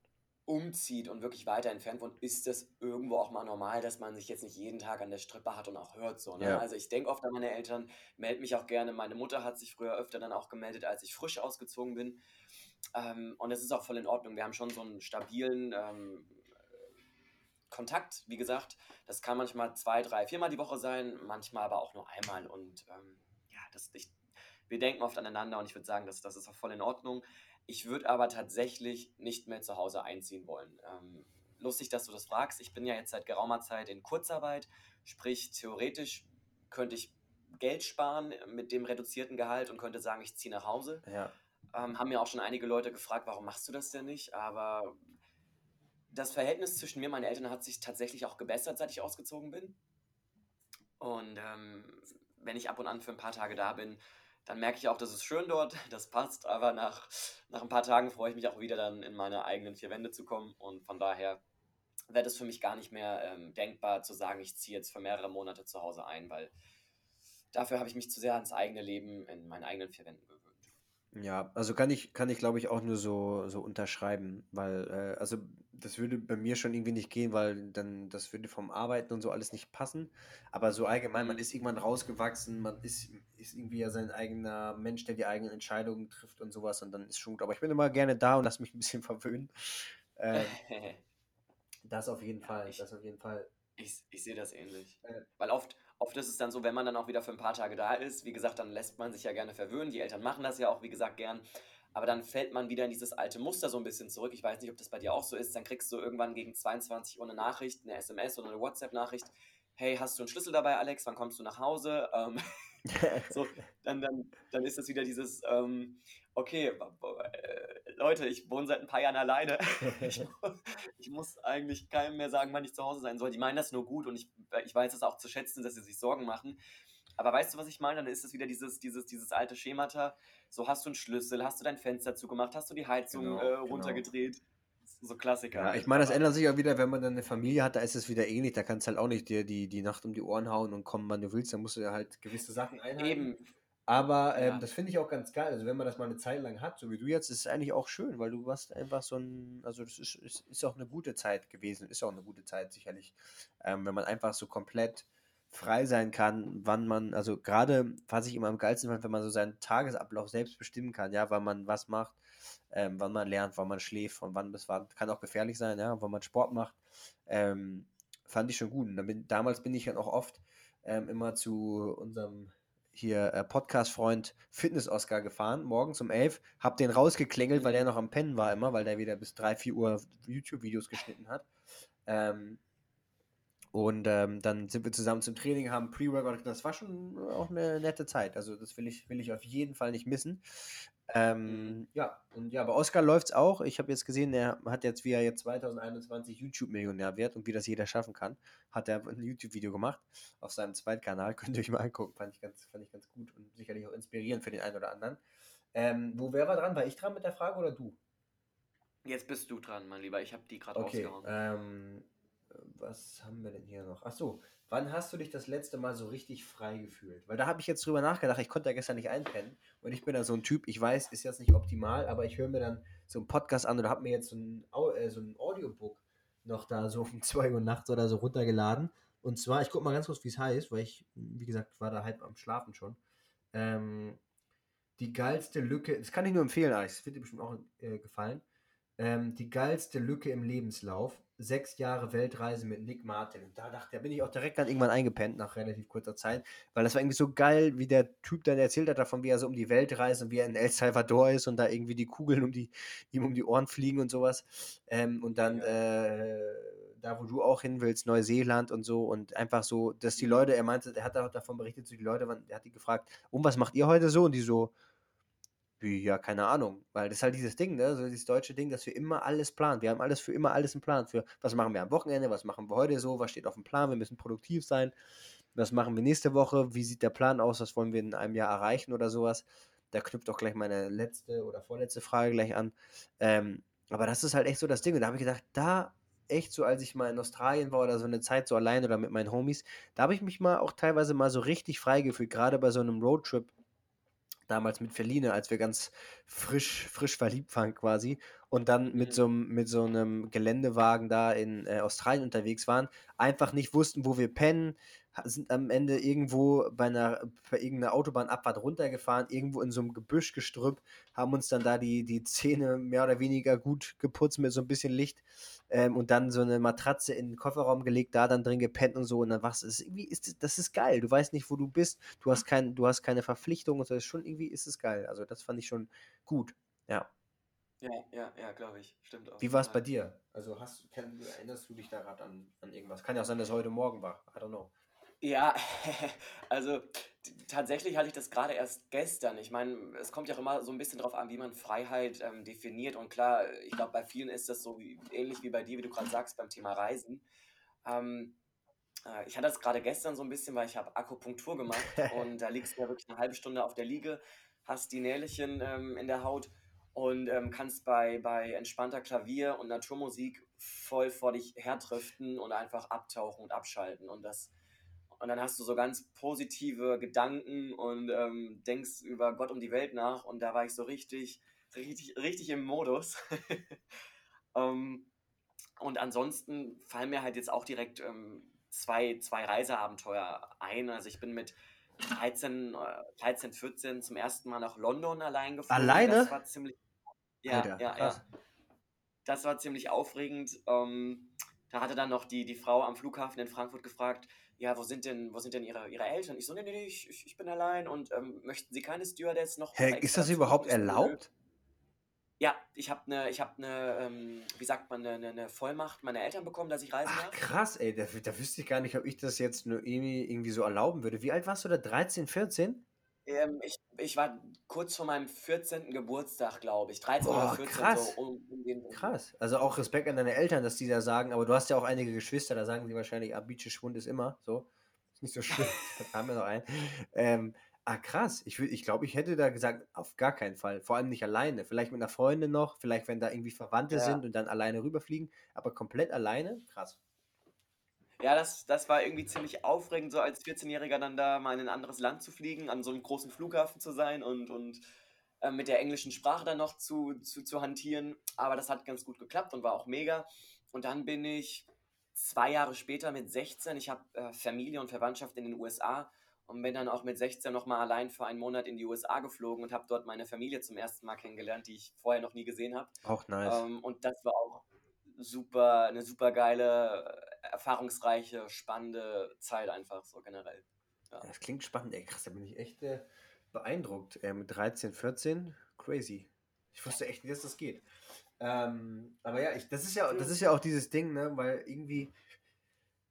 umzieht und wirklich weiter entfernt wohnt, ist das irgendwo auch mal normal, dass man sich jetzt nicht jeden Tag an der Strippe hat und auch hört so. Ne? Ja. Also ich denke oft an meine Eltern, melde mich auch gerne. Meine Mutter hat sich früher öfter dann auch gemeldet, als ich frisch ausgezogen bin. Ähm, und es ist auch voll in Ordnung. Wir haben schon so einen stabilen ähm, Kontakt, wie gesagt. Das kann manchmal zwei, drei, viermal die Woche sein, manchmal aber auch nur einmal. Und ähm, ja, das, ich, wir denken oft aneinander und ich würde sagen, das, das ist auch voll in Ordnung. Ich würde aber tatsächlich nicht mehr zu Hause einziehen wollen. Ähm, lustig, dass du das fragst. Ich bin ja jetzt seit geraumer Zeit in Kurzarbeit, sprich theoretisch könnte ich Geld sparen mit dem reduzierten Gehalt und könnte sagen, ich ziehe nach Hause. Ja. Ähm, haben mir auch schon einige Leute gefragt, warum machst du das denn nicht? Aber das Verhältnis zwischen mir und meinen Eltern hat sich tatsächlich auch gebessert, seit ich ausgezogen bin. Und ähm, wenn ich ab und an für ein paar Tage da bin, dann merke ich auch, das ist schön dort, das passt, aber nach, nach ein paar Tagen freue ich mich auch wieder dann in meine eigenen vier Wände zu kommen und von daher wäre es für mich gar nicht mehr ähm, denkbar zu sagen, ich ziehe jetzt für mehrere Monate zu Hause ein, weil dafür habe ich mich zu sehr ans eigene Leben in meinen eigenen vier Wänden gewöhnt. Ja, also kann ich, kann ich glaube ich auch nur so, so unterschreiben, weil, äh, also das würde bei mir schon irgendwie nicht gehen, weil dann, das würde vom Arbeiten und so alles nicht passen. Aber so allgemein, man Mhm. ist irgendwann rausgewachsen, man ist, ist irgendwie ja sein eigener Mensch, der die eigenen Entscheidungen trifft und sowas und dann ist schon gut. Aber ich bin immer gerne da und lass mich ein bisschen verwöhnen. Ähm, das auf jeden Ja, Fall, ich- das auf jeden Fall. Ich, ich sehe das ähnlich. Äh. Weil oft, oft ist es dann so, wenn man dann auch wieder für ein paar Tage da ist, wie gesagt, dann lässt man sich ja gerne verwöhnen. Die Eltern machen das ja auch, wie gesagt, gern. Aber dann fällt man wieder in dieses alte Muster so ein bisschen zurück. Ich weiß nicht, ob das bei dir auch so ist. Dann kriegst du irgendwann gegen 22 Uhr eine Nachricht, eine SMS oder eine WhatsApp-Nachricht. Hey, hast du einen Schlüssel dabei, Alex? Wann kommst du nach Hause? Ähm, so, dann, dann, dann ist das wieder dieses, ähm, okay, äh, Leute, ich wohne seit ein paar Jahren alleine. ich, ich muss eigentlich keinem mehr sagen, wann ich zu Hause sein soll. Die meinen das nur gut und ich, ich weiß es auch zu schätzen, dass sie sich Sorgen machen. Aber weißt du, was ich meine? Dann ist es wieder dieses, dieses, dieses alte Schemata. So hast du einen Schlüssel, hast du dein Fenster zugemacht, hast du die Heizung Genau, äh, genau. So Klassiker. Ja, ich meine, das ändert sich auch wieder, wenn man dann eine Familie hat, da ist es wieder ähnlich. Da kannst du halt auch nicht dir die, die Nacht um die Ohren hauen und kommen, wann du willst. Da musst du ja halt gewisse Sachen einhalten. Eben, Aber ähm, Ja. das finde ich auch ganz geil. Also wenn man das mal eine Zeit lang hat, so wie du jetzt, ist es eigentlich auch schön, weil du warst einfach so ein, also das ist, ist, ist auch eine gute Zeit gewesen, ist auch eine gute Zeit sicherlich, ähm, wenn man einfach so komplett frei sein kann, wann man, also gerade, was ich immer am geilsten fand, wenn man so seinen Tagesablauf selbst bestimmen kann, ja, wann man was macht, ähm, wann man lernt, wann man schläft, von wann bis wann, kann auch gefährlich sein, ja, wann man Sport macht, ähm, fand ich schon gut. Und bin, damals bin ich dann auch oft ähm, immer zu unserem hier äh, Podcast-Freund Fitness-Oscar gefahren, morgens um 11, hab den rausgeklingelt, weil der noch am Pennen war immer, weil der wieder bis 3, 4 Uhr YouTube-Videos geschnitten hat. Ähm, und ähm, dann sind wir zusammen zum Training, haben Pre-Workout. Das war schon auch eine nette Zeit. Also das will ich, will ich auf jeden Fall nicht missen. Ähm, ja, und ja, bei Oscar läuft es auch. Ich habe jetzt gesehen, er hat jetzt, wie er jetzt 2021 YouTube-Millionär wird und wie das jeder schaffen kann, hat er ein YouTube-Video gemacht auf seinem Zweitkanal. Könnt ihr euch mal angucken. Fand ich ganz, fand ich ganz gut und sicherlich auch inspirierend für den einen oder anderen. Ähm, wo wer war dran? War ich dran mit der Frage oder du? Jetzt bist du dran, mein Lieber. Ich habe die gerade Okay, rausgehauen. ähm, was haben wir denn hier noch? Ach so, wann hast du dich das letzte Mal so richtig frei gefühlt? Weil da habe ich jetzt drüber nachgedacht, ich konnte ja gestern nicht einpennen und ich bin da so ein Typ, ich weiß, ist jetzt nicht optimal, aber ich höre mir dann so einen Podcast an oder habe mir jetzt so ein, äh, so ein Audiobook noch da so um 2 Uhr nachts oder so runtergeladen. Und zwar, ich gucke mal ganz kurz, wie es heißt, weil ich, wie gesagt, war da halb am Schlafen schon. Ähm, die geilste Lücke, das kann ich nur empfehlen, Alex, das wird dir bestimmt auch äh, gefallen. Ähm, die geilste Lücke im Lebenslauf. Sechs Jahre Weltreise mit Nick Martin. Und da dachte, da bin ich auch direkt dann irgendwann eingepennt nach relativ kurzer Zeit, weil das war irgendwie so geil, wie der Typ dann erzählt hat davon, wie er so um die Welt reist und wie er in El Salvador ist und da irgendwie die Kugeln um die, ihm um die Ohren fliegen und sowas. Ähm, und dann äh, da, wo du auch hin willst, Neuseeland und so und einfach so, dass die Leute, er meinte, er hat auch davon berichtet, so die Leute, er hat die gefragt, um was macht ihr heute so? Und die so, ja, keine Ahnung. Weil das ist halt dieses Ding, ne? So dieses deutsche Ding, dass wir immer alles planen. Wir haben alles für immer alles im Plan. Für was machen wir am Wochenende, was machen wir heute so, was steht auf dem Plan, wir müssen produktiv sein. Was machen wir nächste Woche? Wie sieht der Plan aus? Was wollen wir in einem Jahr erreichen oder sowas? Da knüpft auch gleich meine letzte oder vorletzte Frage gleich an. Ähm, aber das ist halt echt so das Ding. Und da habe ich gedacht, da echt so, als ich mal in Australien war oder so eine Zeit so allein oder mit meinen Homies, da habe ich mich mal auch teilweise mal so richtig frei gefühlt, gerade bei so einem Roadtrip damals mit Feline, als wir ganz frisch, frisch verliebt waren quasi und dann mit Mhm. so, einem- mit so einem Geländewagen da in äh, Australien unterwegs waren, einfach nicht wussten, wo wir pennen, sind am Ende irgendwo bei einer, bei irgendeiner Autobahnabfahrt runtergefahren, irgendwo in so einem Gebüschgestrüpp, haben uns dann da die, die Zähne mehr oder weniger gut geputzt mit so ein bisschen Licht ähm, und dann so eine Matratze in den Kofferraum gelegt, da dann drin gepennt und so und dann wachst. Es ist Irgendwie ist das, das ist geil. Du weißt nicht, wo du bist. Du hast kein, du hast keine Verpflichtung und so. Das ist schon irgendwie ist es geil. Also das fand ich schon gut. Ja. Ja, ja, ja, glaube ich. Stimmt auch. Wie war es bei dir? Also hast, kann, erinnerst du dich da gerade an, an irgendwas? Kann ja auch sein, dass heute Morgen war. I don't know. Ja, also tatsächlich hatte ich das gerade erst gestern. Ich meine, es kommt ja auch immer so ein bisschen drauf an, wie man Freiheit ähm, definiert. Und klar, ich glaube, bei vielen ist das so wie, ähnlich wie bei dir, wie du gerade sagst, beim Thema Reisen. Ähm, äh, ich hatte das gerade gestern so ein bisschen, weil ich habe Akupunktur gemacht und da liegst du ja wirklich eine halbe Stunde auf der Liege, hast die Nählchen ähm, in der Haut und ähm, kannst bei, bei entspannter Klavier- und Naturmusik voll vor dich herdriften und einfach abtauchen und abschalten. Und das und dann hast du so ganz positive Gedanken und ähm, denkst über Gott und die Welt nach. Und da war ich so richtig, richtig, richtig im Modus. ähm, und ansonsten fallen mir halt jetzt auch direkt ähm, zwei, zwei Reiseabenteuer ein. Also ich bin mit 13, äh, 13, 14 zum ersten Mal nach London allein geflogen. Alleine? Das war ziemlich. Ja, Alter, ja, krass. ja. Das war ziemlich aufregend. Ähm, da hatte dann noch die, die Frau am Flughafen in Frankfurt gefragt, ja, wo sind denn, wo sind denn ihre, ihre Eltern? Ich so, nee, nee, nee, ich, ich bin allein und ähm, möchten Sie keine Stewardess noch? Hä, ist das überhaupt erlaubt? Ja, ich habe eine, ich habe eine, ähm, wie sagt man, eine, eine Vollmacht meiner Eltern bekommen, dass ich reisen Ach darf. krass, ey, da, da wüsste ich gar nicht, ob ich das jetzt nur irgendwie, so erlauben würde. Wie alt warst du da? 13, 14? Ähm, ich, ich war kurz vor meinem 14. Geburtstag, glaube ich. 13 Boah, oder 14, krass. so um, um den Dreh. Krass. Also auch Respekt an deine Eltern, dass die da sagen, aber du hast ja auch einige Geschwister, da sagen die wahrscheinlich, ah, Beaches Schwund ist immer so. Ist nicht so schlimm. da haben wir noch einen. Ähm, ah, krass. Ich, ich glaube, ich hätte da gesagt, auf gar keinen Fall. Vor allem nicht alleine. Vielleicht mit einer Freundin noch, vielleicht wenn da irgendwie Verwandte Ja. sind und dann alleine rüberfliegen, aber komplett alleine? Krass. Ja, das, das war irgendwie ziemlich aufregend, so als 14-Jähriger dann da mal in ein anderes Land zu fliegen, an so einem großen Flughafen zu sein und, und äh, mit der englischen Sprache dann noch zu, zu, zu hantieren. Aber das hat ganz gut geklappt und war auch mega. Und dann bin ich zwei Jahre später mit 16, ich habe äh, Familie und Verwandtschaft in den USA und bin dann auch mit 16 nochmal allein für einen Monat in die USA geflogen und habe dort meine Familie zum ersten Mal kennengelernt, die ich vorher noch nie gesehen habe. Auch nice. Ähm, und das war auch super, eine super geile, erfahrungsreiche, spannende Zeit einfach so generell. Ja. Das klingt spannend, ey, krass, da bin ich echt äh, beeindruckt. Äh, mit 13, 14, crazy. Ich wusste echt nicht, dass das geht. Ähm, aber ja, ich, das ist ja, das ist ja auch dieses Ding, ne, weil irgendwie,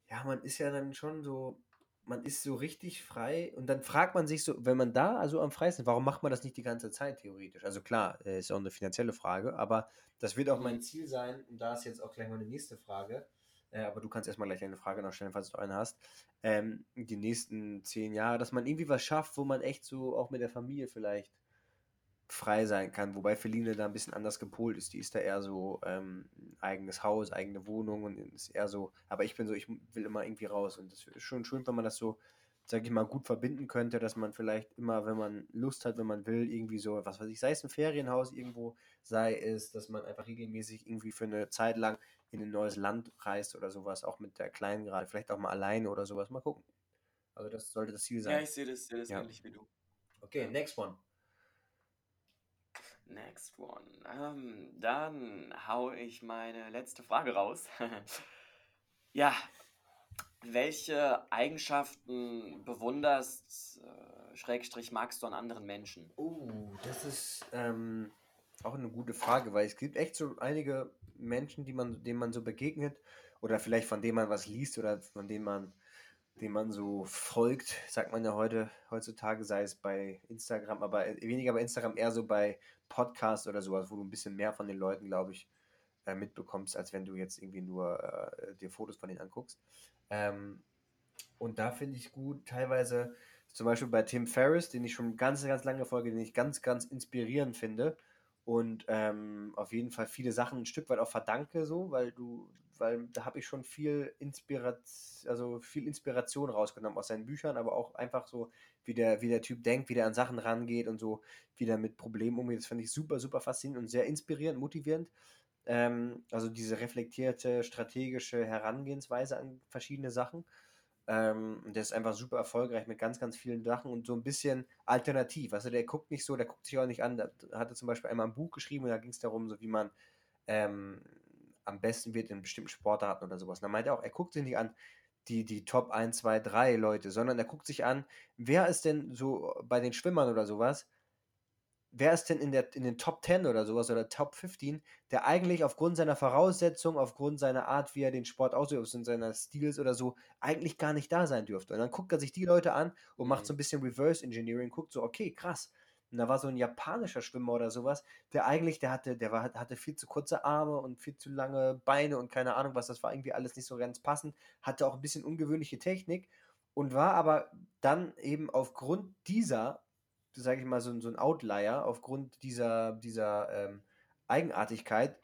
ja, man ist ja dann schon so, man ist so richtig frei und dann fragt man sich so, wenn man da also am freisten, warum macht man das nicht die ganze Zeit theoretisch? Also klar, äh, ist auch eine finanzielle Frage, aber das wird auch mein. Ziel sein und da ist jetzt auch gleich meine nächste Frage. Äh, aber du kannst erstmal gleich eine Frage noch stellen, falls du eine hast. Ähm, die nächsten zehn Jahre, dass man irgendwie was schafft, wo man echt so auch mit der Familie vielleicht frei sein kann, wobei Feline da ein bisschen anders gepolt ist. Die ist da eher so ähm, eigenes Haus, eigene Wohnung und ist eher so, aber ich bin so, ich will immer irgendwie raus und das ist schon schön, wenn man das so, sag ich mal, gut verbinden könnte, dass man vielleicht immer, wenn man Lust hat, wenn man will, irgendwie so, was weiß ich, sei es ein Ferienhaus irgendwo, sei es, dass man einfach regelmäßig irgendwie für eine Zeit lang in ein neues Land reist oder sowas, auch mit der Kleinen gerade, vielleicht auch mal alleine oder sowas, mal gucken. Also das sollte das Ziel Ja, sein. ich sehe das, sehe das Ja. ähnlich wie du. Okay, next one. Next one. Ähm, dann hau ich meine letzte Frage raus. ja, welche Eigenschaften bewunderst, äh, Schrägstrich, magst du an anderen Menschen? Oh, das ist ähm, auch eine gute Frage, weil es gibt echt so einige Menschen, die man, denen man so begegnet oder vielleicht von denen man was liest oder von denen man, denen man so folgt, sagt man ja heute, heutzutage, sei es bei Instagram, aber weniger bei Instagram, eher so bei Podcasts oder sowas, wo du ein bisschen mehr von den Leuten, glaube ich, äh, mitbekommst, als wenn du jetzt irgendwie nur äh, dir Fotos von denen anguckst. Ähm, und da finde ich gut, teilweise zum Beispiel bei Tim Ferriss, den ich schon ganz, ganz lange folge, den ich ganz, ganz inspirierend finde und ähm, auf jeden Fall viele Sachen ein Stück weit auch verdanke, so, weil du, weil da habe ich schon viel Inspiration, also viel Inspiration rausgenommen aus seinen Büchern, aber auch einfach so, wie der, wie der Typ denkt, wie der an Sachen rangeht und so, wie der mit Problemen umgeht. Das finde ich super, super faszinierend und sehr inspirierend, motivierend. Ähm, also diese reflektierte, strategische Herangehensweise an verschiedene Sachen. Ähm, der ist einfach super erfolgreich mit ganz, ganz vielen Sachen und so ein bisschen alternativ. Also der guckt nicht so, der guckt sich auch nicht an. Da hat er zum Beispiel einmal ein Buch geschrieben und da ging es darum, so wie man ähm, am besten wird in bestimmten Sportarten oder sowas. Und da meint er auch, er guckt sich nicht an, die, die Top 1, 2, 3 Leute, sondern er guckt sich an, wer ist denn so bei den Schwimmern oder sowas, wer ist denn in, der, in den Top 10 oder sowas oder Top 15, der eigentlich aufgrund seiner Voraussetzungen, aufgrund seiner Art, wie er den Sport ausübt, aufgrund seiner Stils oder so, eigentlich gar nicht da sein dürfte. Und dann guckt er sich die Leute an und macht Mhm. so ein bisschen Reverse Engineering, guckt so, okay, krass. Und da war so ein japanischer Schwimmer oder sowas, der eigentlich, der hatte, der war, hatte viel zu kurze Arme und viel zu lange Beine und keine Ahnung was, das war irgendwie alles nicht so ganz passend, hatte auch ein bisschen ungewöhnliche Technik und war aber dann eben aufgrund dieser, sage ich mal, so, so ein Outlier, aufgrund dieser, dieser ähm, Eigenartigkeit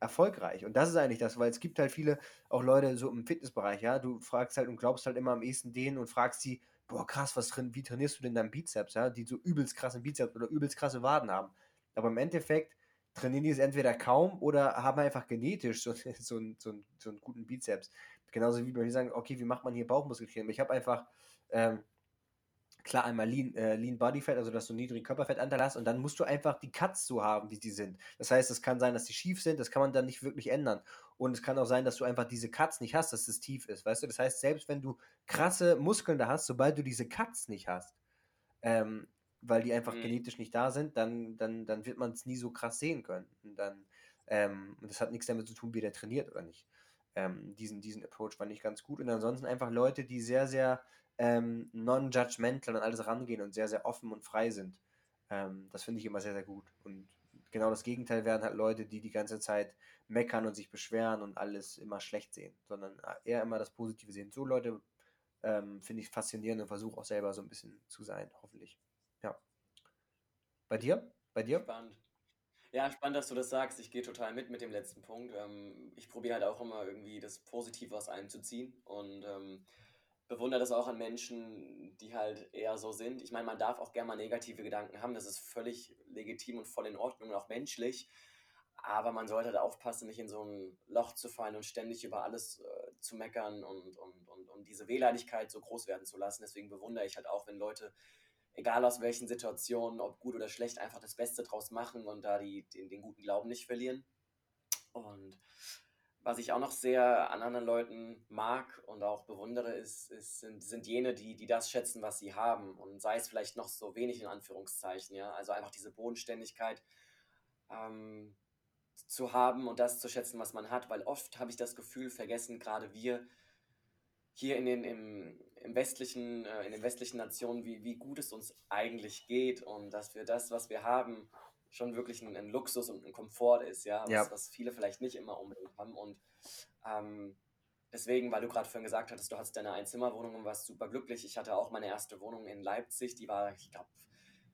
erfolgreich. Und das ist eigentlich das, weil es gibt halt viele, auch Leute so im Fitnessbereich, ja, du fragst halt und glaubst halt immer am ehesten denen und fragst sie, boah, krass, was drin, wie trainierst du denn deinen Bizeps, ja, die so übelst krassen Bizeps oder übelst krasse Waden haben. Aber im Endeffekt trainieren die es entweder kaum oder haben einfach genetisch so, so, einen, so, einen, so einen guten Bizeps. Genauso wie bei mir sagen, okay, wie macht man hier Bauchmuskeltraining? Ich habe einfach, ähm, klar, einmal Lean, äh, Lean Body Fat, also dass du niedrigen Körperfettanteil hast und dann musst du einfach die Cuts so haben, wie die sind. Das heißt, es kann sein, dass die schief sind, das kann man dann nicht wirklich ändern. Und es kann auch sein, dass du einfach diese Cuts nicht hast, dass es tief ist, weißt du? Das heißt, selbst wenn du krasse Muskeln da hast, sobald du diese Cuts nicht hast, ähm, weil die einfach Mhm. genetisch nicht da sind, dann, dann, dann wird man es nie so krass sehen können. Und dann, ähm, das hat nichts damit zu tun, wie der trainiert oder nicht. Ähm, diesen, diesen Approach fand ich ganz gut. Und ansonsten einfach Leute, die sehr, sehr ähm, non-judgmental an alles rangehen und sehr, sehr offen und frei sind. Ähm, das finde ich immer sehr, sehr gut. Und genau das Gegenteil wären halt Leute, die die ganze Zeit meckern und sich beschweren und alles immer schlecht sehen, sondern eher immer das Positive sehen. So Leute ähm, finde ich faszinierend und versuche auch selber so ein bisschen zu sein, hoffentlich. Ja. Bei dir? Bei dir? Spannend. Ja, spannend, dass du das sagst. Ich gehe total mit mit dem letzten Punkt. Ähm, ich probiere halt auch immer irgendwie das Positive aus allem zu ziehen und ähm, bewundere das auch an Menschen, die halt eher so sind. Ich meine, man darf auch gerne mal negative Gedanken haben. Das ist völlig legitim und voll in Ordnung und auch menschlich. Aber man sollte halt aufpassen, nicht in so ein Loch zu fallen und ständig über alles äh, zu meckern und, und, und, und diese Wehleidigkeit so groß werden zu lassen. Deswegen bewundere ich halt auch, wenn Leute, egal aus welchen Situationen, ob gut oder schlecht, einfach das Beste draus machen und da die, den, den guten Glauben nicht verlieren. Und was ich auch noch sehr an anderen Leuten mag und auch bewundere, ist, ist, sind, sind jene, die, die das schätzen, was sie haben. Und sei es vielleicht noch so wenig in Anführungszeichen, ja. Also einfach diese Bodenständigkeit ähm, zu haben und das zu schätzen, was man hat. Weil oft habe ich das Gefühl, vergessen gerade wir hier in den, im, im westlichen, äh, in den westlichen Nationen, wie, wie gut es uns eigentlich geht und dass wir das, was wir haben, schon wirklich ein, ein, Luxus und ein Komfort ist, ja, was, ja. was viele vielleicht nicht immer unbedingt haben. Und ähm, deswegen, weil du gerade vorhin gesagt hattest, du hattest deine Einzimmerwohnung und warst super glücklich. Ich hatte auch meine erste Wohnung in Leipzig, die war, ich glaube,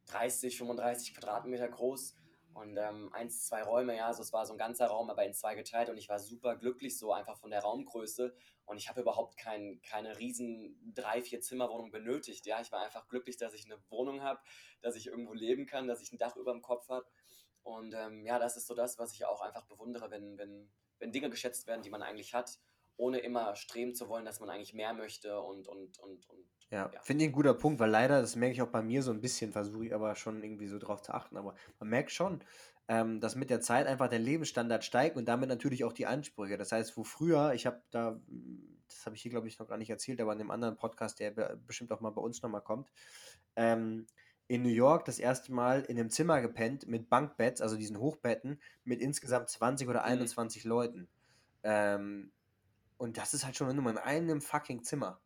30, 35 Quadratmeter groß und ähm, eins, zwei Räume, ja, also es war so ein ganzer Raum, aber in zwei geteilt und ich war super glücklich so einfach von der Raumgröße. Und ich habe überhaupt kein, keine riesen drei, vier Zimmerwohnung benötigt, ja, ich war einfach glücklich, dass ich eine Wohnung habe, dass ich irgendwo leben kann, dass ich ein Dach über dem Kopf habe. Und ähm, ja, das ist so das, was ich auch einfach bewundere, wenn, wenn, wenn Dinge geschätzt werden, die man eigentlich hat, ohne immer streben zu wollen, dass man eigentlich mehr möchte und, und, und, und ja, ja. finde ich ein guter Punkt, weil leider, das merke ich auch bei mir so ein bisschen, versuche ich aber schon irgendwie so drauf zu achten, aber man merkt schon, ähm, dass mit der Zeit einfach der Lebensstandard steigt und damit natürlich auch die Ansprüche. Das heißt, wo früher, ich habe da, das habe ich hier glaube ich noch gar nicht erzählt, aber in einem anderen Podcast, der bestimmt auch mal bei uns nochmal kommt, ähm, in New York das erste Mal in einem Zimmer gepennt mit Bankbetts, also diesen Hochbetten, mit insgesamt 20 oder 21 mhm. Leuten. Ähm, und das ist halt schon nur in einem fucking Zimmer.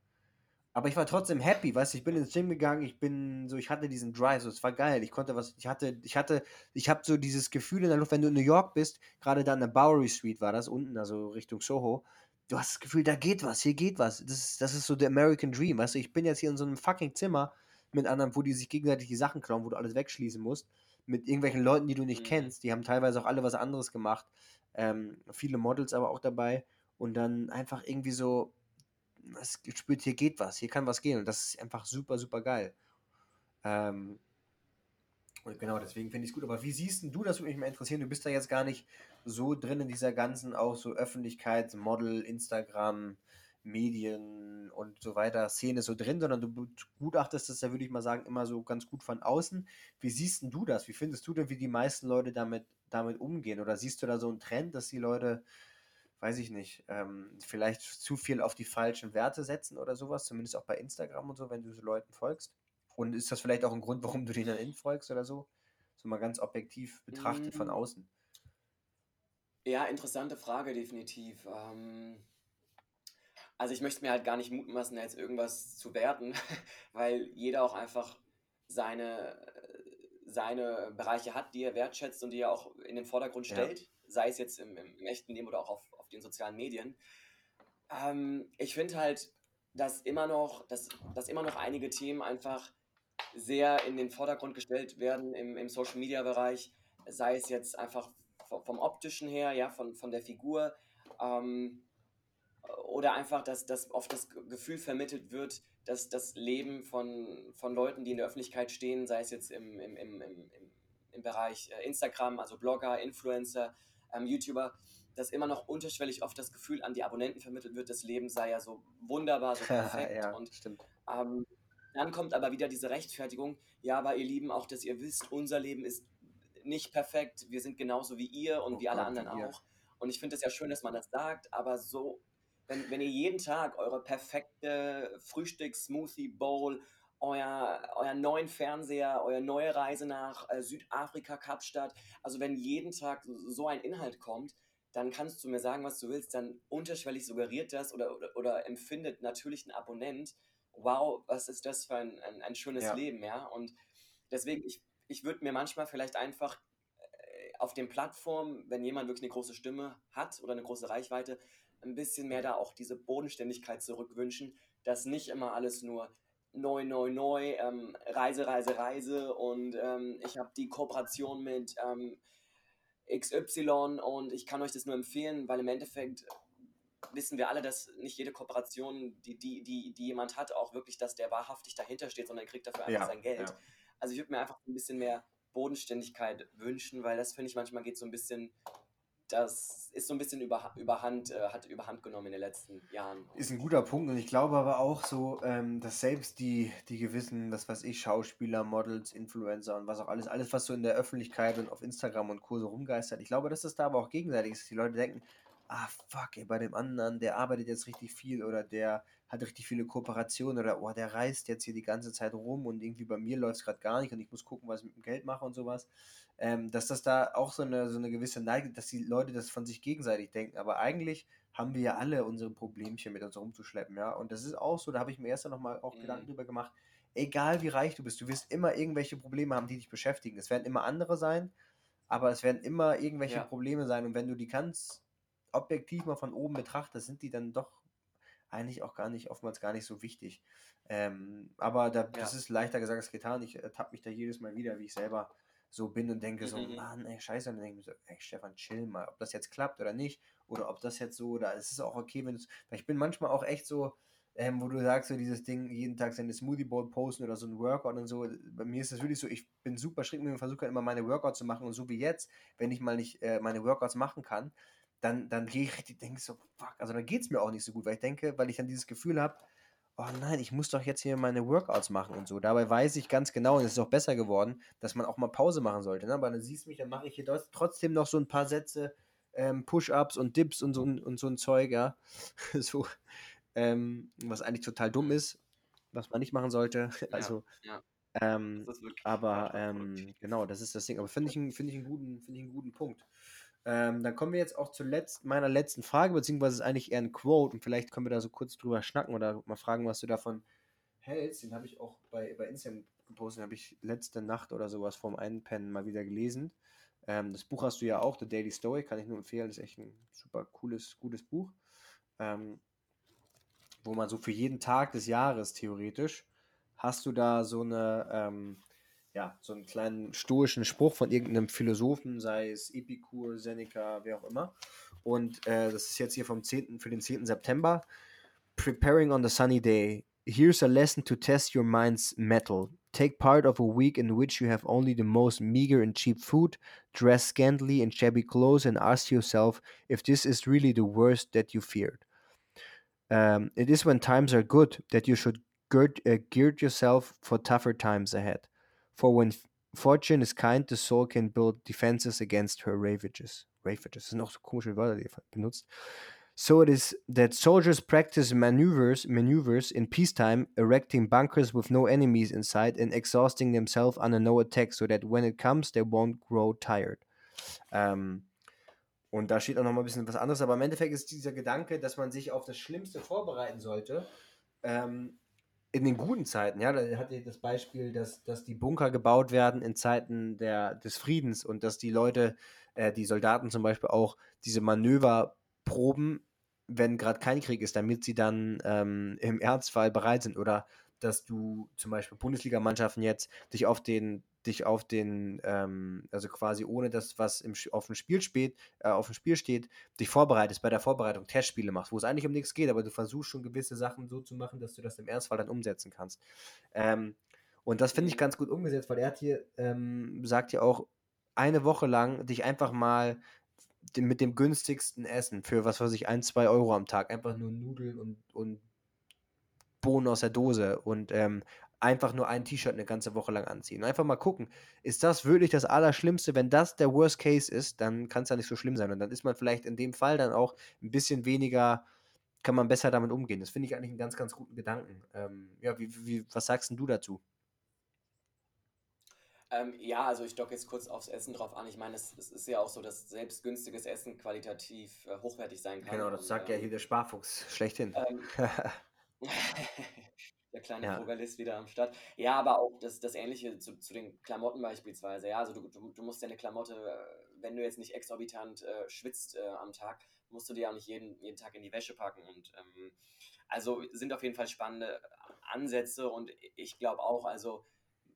Aber ich war trotzdem happy, weißt du, ich bin ins Gym gegangen, ich bin so, ich hatte diesen Drive, so, es war geil. Ich konnte was, ich hatte, ich hatte, ich habe so dieses Gefühl in der Luft, wenn du in New York bist, gerade da in der Bowery Street war das, unten, also Richtung Soho, du hast das Gefühl, da geht was, hier geht was. Das ist, das ist so der American Dream, weißt du, ich bin jetzt hier in so einem fucking Zimmer mit anderen, wo die sich gegenseitig die Sachen klauen, wo du alles wegschließen musst, mit irgendwelchen Leuten, die du nicht mhm. kennst, die haben teilweise auch alle was anderes gemacht, ähm, viele Models aber auch dabei und dann einfach irgendwie so, es spürt, hier geht was, hier kann was gehen. Und das ist einfach super, super geil. Ähm, und genau, deswegen finde ich es gut. Aber wie siehst du das, würde mich mal interessieren. Du bist da jetzt gar nicht so drin in dieser ganzen auch so Öffentlichkeitsmodel, Instagram, Medien und so weiter Szene so drin, sondern du gutachtest das ja, würde ich mal sagen, immer so ganz gut von außen. Wie siehst du das? Wie findest du denn, wie die meisten Leute damit, damit umgehen? Oder siehst du da so einen Trend, dass die Leute weiß ich nicht, ähm, vielleicht zu viel auf die falschen Werte setzen oder sowas, zumindest auch bei Instagram und so, wenn du so Leuten folgst? Und ist das vielleicht auch ein Grund, warum du denen dann folgst oder so? So mal ganz objektiv betrachtet von mm. außen. Ja, interessante Frage, definitiv. Ähm, also ich möchte mir halt gar nicht mutmaßen, jetzt irgendwas zu werten, weil jeder auch einfach seine, seine Bereiche hat, die er wertschätzt und die er auch in den Vordergrund stellt. Ja sei es jetzt im, im, echten Leben oder auch auf, auf den sozialen Medien. Ähm, ich finde halt, dass immer noch, dass, dass immer noch einige Themen einfach sehr in den Vordergrund gestellt werden im, im Social Media Bereich, sei es jetzt einfach vom, optischen her, ja, von, von der Figur, ähm, oder einfach, dass, dass oft das Gefühl vermittelt wird, dass das Leben von, von Leuten, die in der Öffentlichkeit stehen, sei es jetzt im, im, im, im, im Bereich äh, Instagram, also Blogger, Influencer, ähm, YouTuber, dass immer noch unterschwellig oft das Gefühl an die Abonnenten vermittelt wird, das Leben sei ja so wunderbar, so perfekt. ja, und stimmt. Ähm, dann kommt aber wieder diese Rechtfertigung, ja, aber ihr Lieben, auch dass ihr wisst, unser Leben ist nicht perfekt, wir sind genauso wie ihr und oh wie alle Gott, anderen auch. Und ich finde es ja schön, dass man das sagt, aber so, wenn, wenn ihr jeden Tag eure perfekte Frühstücks-Smoothie-Bowl euer, euer neuen Fernseher, eure neue Reise nach äh, Südafrika, Kapstadt. Also wenn jeden Tag so ein Inhalt kommt, dann kannst du mir sagen, was du willst, dann unterschwellig suggeriert das oder, oder, oder empfindet natürlich ein Abonnent, wow, was ist das für ein, ein, ein schönes ja. Leben, ja. Und deswegen, ich, ich würde mir manchmal vielleicht einfach äh, auf den Plattformen, wenn jemand wirklich eine große Stimme hat oder eine große Reichweite, ein bisschen mehr da auch diese Bodenständigkeit zurückwünschen, dass nicht immer alles nur neu, neu, neu, ähm, Reise, Reise, Reise und ähm, ich habe die Kooperation mit ähm, XY und ich kann euch das nur empfehlen, weil im Endeffekt wissen wir alle, dass nicht jede Kooperation, die, die, die, die jemand hat, auch wirklich, dass der wahrhaftig dahinter steht, sondern er kriegt dafür einfach ja, sein Geld. Ja. Also ich würde mir einfach ein bisschen mehr Bodenständigkeit wünschen, weil das finde ich manchmal geht so ein bisschen das ist so ein bisschen über, überhand, äh, hat überhand genommen in den letzten Jahren. Ist ein guter Punkt und ich glaube aber auch so, ähm, dass selbst die, die gewissen, was weiß ich, Schauspieler, Models, Influencer und was auch alles, alles, was so in der Öffentlichkeit und auf Instagram und Kurse rumgeistert, ich glaube, dass das da aber auch gegenseitig ist. Die Leute denken, ah fuck, ey, bei dem anderen, der arbeitet jetzt richtig viel oder der hat richtig viele Kooperationen oder oh, der reist jetzt hier die ganze Zeit rum und irgendwie bei mir läuft es gerade gar nicht und ich muss gucken, was ich mit dem Geld mache und sowas. Ähm, dass das da auch so eine, so eine gewisse Neigung, dass die Leute das von sich gegenseitig denken. Aber eigentlich haben wir ja alle unsere Problemchen mit uns rumzuschleppen, ja. Und das ist auch so, da habe ich mir erst nochmal auch Mhm. Gedanken drüber gemacht. Egal wie reich du bist, du wirst immer irgendwelche Probleme haben, die dich beschäftigen. Es werden immer andere sein, aber es werden immer irgendwelche Ja. Probleme sein. Und wenn du die ganz objektiv mal von oben betrachtest, sind die dann doch eigentlich auch gar nicht, oftmals gar nicht so wichtig. Ähm, aber da, das Ja. ist leichter gesagt als getan. Ich ertappe mich da jedes Mal wieder, wie ich selber so bin und denke so, Mhm. Mann, ey, scheiße. Und dann denke ich mir so, ey, Stefan, chill mal. Ob das jetzt klappt oder nicht, oder ob das jetzt so, oder es ist auch okay, wenn es, weil ich bin manchmal auch echt so, ähm, wo du sagst, so dieses Ding, jeden Tag seine Smoothie Bowl posten oder so ein Workout und so. Bei mir ist das wirklich so, ich bin super strikt mit mir und versuche halt immer meine Workouts zu machen und so wie jetzt, wenn ich mal nicht äh, meine Workouts machen kann, dann, dann gehe ich richtig, denke so, fuck, also dann geht es mir auch nicht so gut, weil ich denke, weil ich dann dieses Gefühl habe, oh nein, ich muss doch jetzt hier meine Workouts machen und so. Dabei weiß ich ganz genau, und es ist auch besser geworden, dass man auch mal Pause machen sollte. Ne? Aber dann siehst du mich, dann mache ich hier trotzdem noch so ein paar Sätze, ähm, Push-Ups und Dips und so, ein- und so ein Zeug, ja. so, ähm, was eigentlich total dumm ist, was man nicht machen sollte. Also, ja. ähm, ist wirklich aber ähm, genau, das ist das Ding. Aber finde ich, finde ich, einen guten- finde ich einen guten Punkt. Ähm, dann kommen wir jetzt auch zu meiner letzten Frage, beziehungsweise ist eigentlich eher ein Quote und vielleicht können wir da so kurz drüber schnacken oder mal fragen, was du davon hältst. Den habe ich auch bei, bei Instagram gepostet, den habe ich letzte Nacht oder sowas vorm Einpennen mal wieder gelesen. Ähm, das Buch hast du ja auch, The Daily Story, kann ich nur empfehlen, ist echt ein super cooles, gutes Buch. Ähm, wo man so für jeden Tag des Jahres theoretisch hast du da so eine, ähm, ja, so einen kleinen stoischen Spruch von irgendeinem Philosophen, sei es Epikur, Seneca, wer auch immer. Und äh, das ist jetzt hier vom 10., für den 10. September. Preparing on the sunny day. Here's a lesson to test your mind's metal. Take part of a week in which you have only the most meager and cheap food, dress scantily in shabby clothes, and ask yourself if this is really the worst that you feared. Um, it is when times are good that you should gird, uh, gird yourself for tougher times ahead. For when fortune is kind, the soul can build defenses against her ravages. Ravages, das sind auch so komische Wörter, die ihr benutzt. So it is that soldiers practice maneuvers, maneuvers in peacetime, erecting bunkers with no enemies inside and exhausting themselves under no attack, so that when it comes, they won't grow tired. Ähm, und da steht auch noch mal ein bisschen was anderes, aber im Endeffekt ist dieser Gedanke, dass man sich auf das Schlimmste vorbereiten sollte, ähm, in den guten Zeiten, ja, da hat ihr das Beispiel, dass, dass die Bunker gebaut werden in Zeiten der, des Friedens und dass die Leute, äh, die Soldaten zum Beispiel auch diese Manöver proben, wenn gerade kein Krieg ist, damit sie dann ähm, im Ernstfall bereit sind. Oder dass du zum Beispiel Bundesligamannschaften jetzt dich auf den, dich auf den, ähm, also quasi ohne das, was im, auf dem Spiel steht, äh, auf dem Spiel steht, dich vorbereitest bei der Vorbereitung, Testspiele machst, wo es eigentlich um nichts geht, aber du versuchst schon gewisse Sachen so zu machen, dass du das im Ernstfall dann umsetzen kannst. Ähm, und das finde ich ganz gut umgesetzt, weil er hat hier, ähm, sagt ja auch, eine Woche lang dich einfach mal mit dem günstigsten Essen für was weiß ich, ein, zwei Euro am Tag, einfach nur Nudeln und, und Bohnen aus der Dose und ähm, einfach nur ein T-Shirt eine ganze Woche lang anziehen. Einfach mal gucken, ist das wirklich das Allerschlimmste? Wenn das der Worst Case ist, dann kann es ja nicht so schlimm sein. Und dann ist man vielleicht in dem Fall dann auch ein bisschen weniger, kann man besser damit umgehen. Das finde ich eigentlich einen ganz, ganz guten Gedanken. Ähm, ja, wie, wie, was sagst du dazu? Ähm, ja, also ich docke jetzt kurz aufs Essen drauf an. Ich meine, es, es ist ja auch so, dass selbst günstiges Essen qualitativ äh, hochwertig sein kann. Genau, das Und, sagt ja ähm, hier der Sparfuchs schlechthin. Ähm, der kleine Ja. Frugalist wieder am Start. Ja, aber auch das, das Ähnliche zu, zu den Klamotten beispielsweise. Ja, also du, du, du musst deine Klamotte, äh, wenn du jetzt nicht exorbitant äh, schwitzt äh, am Tag, musst du dir auch nicht jeden, jeden Tag in die Wäsche packen. Und ähm, also sind auf jeden Fall spannende Ansätze und ich glaube auch, also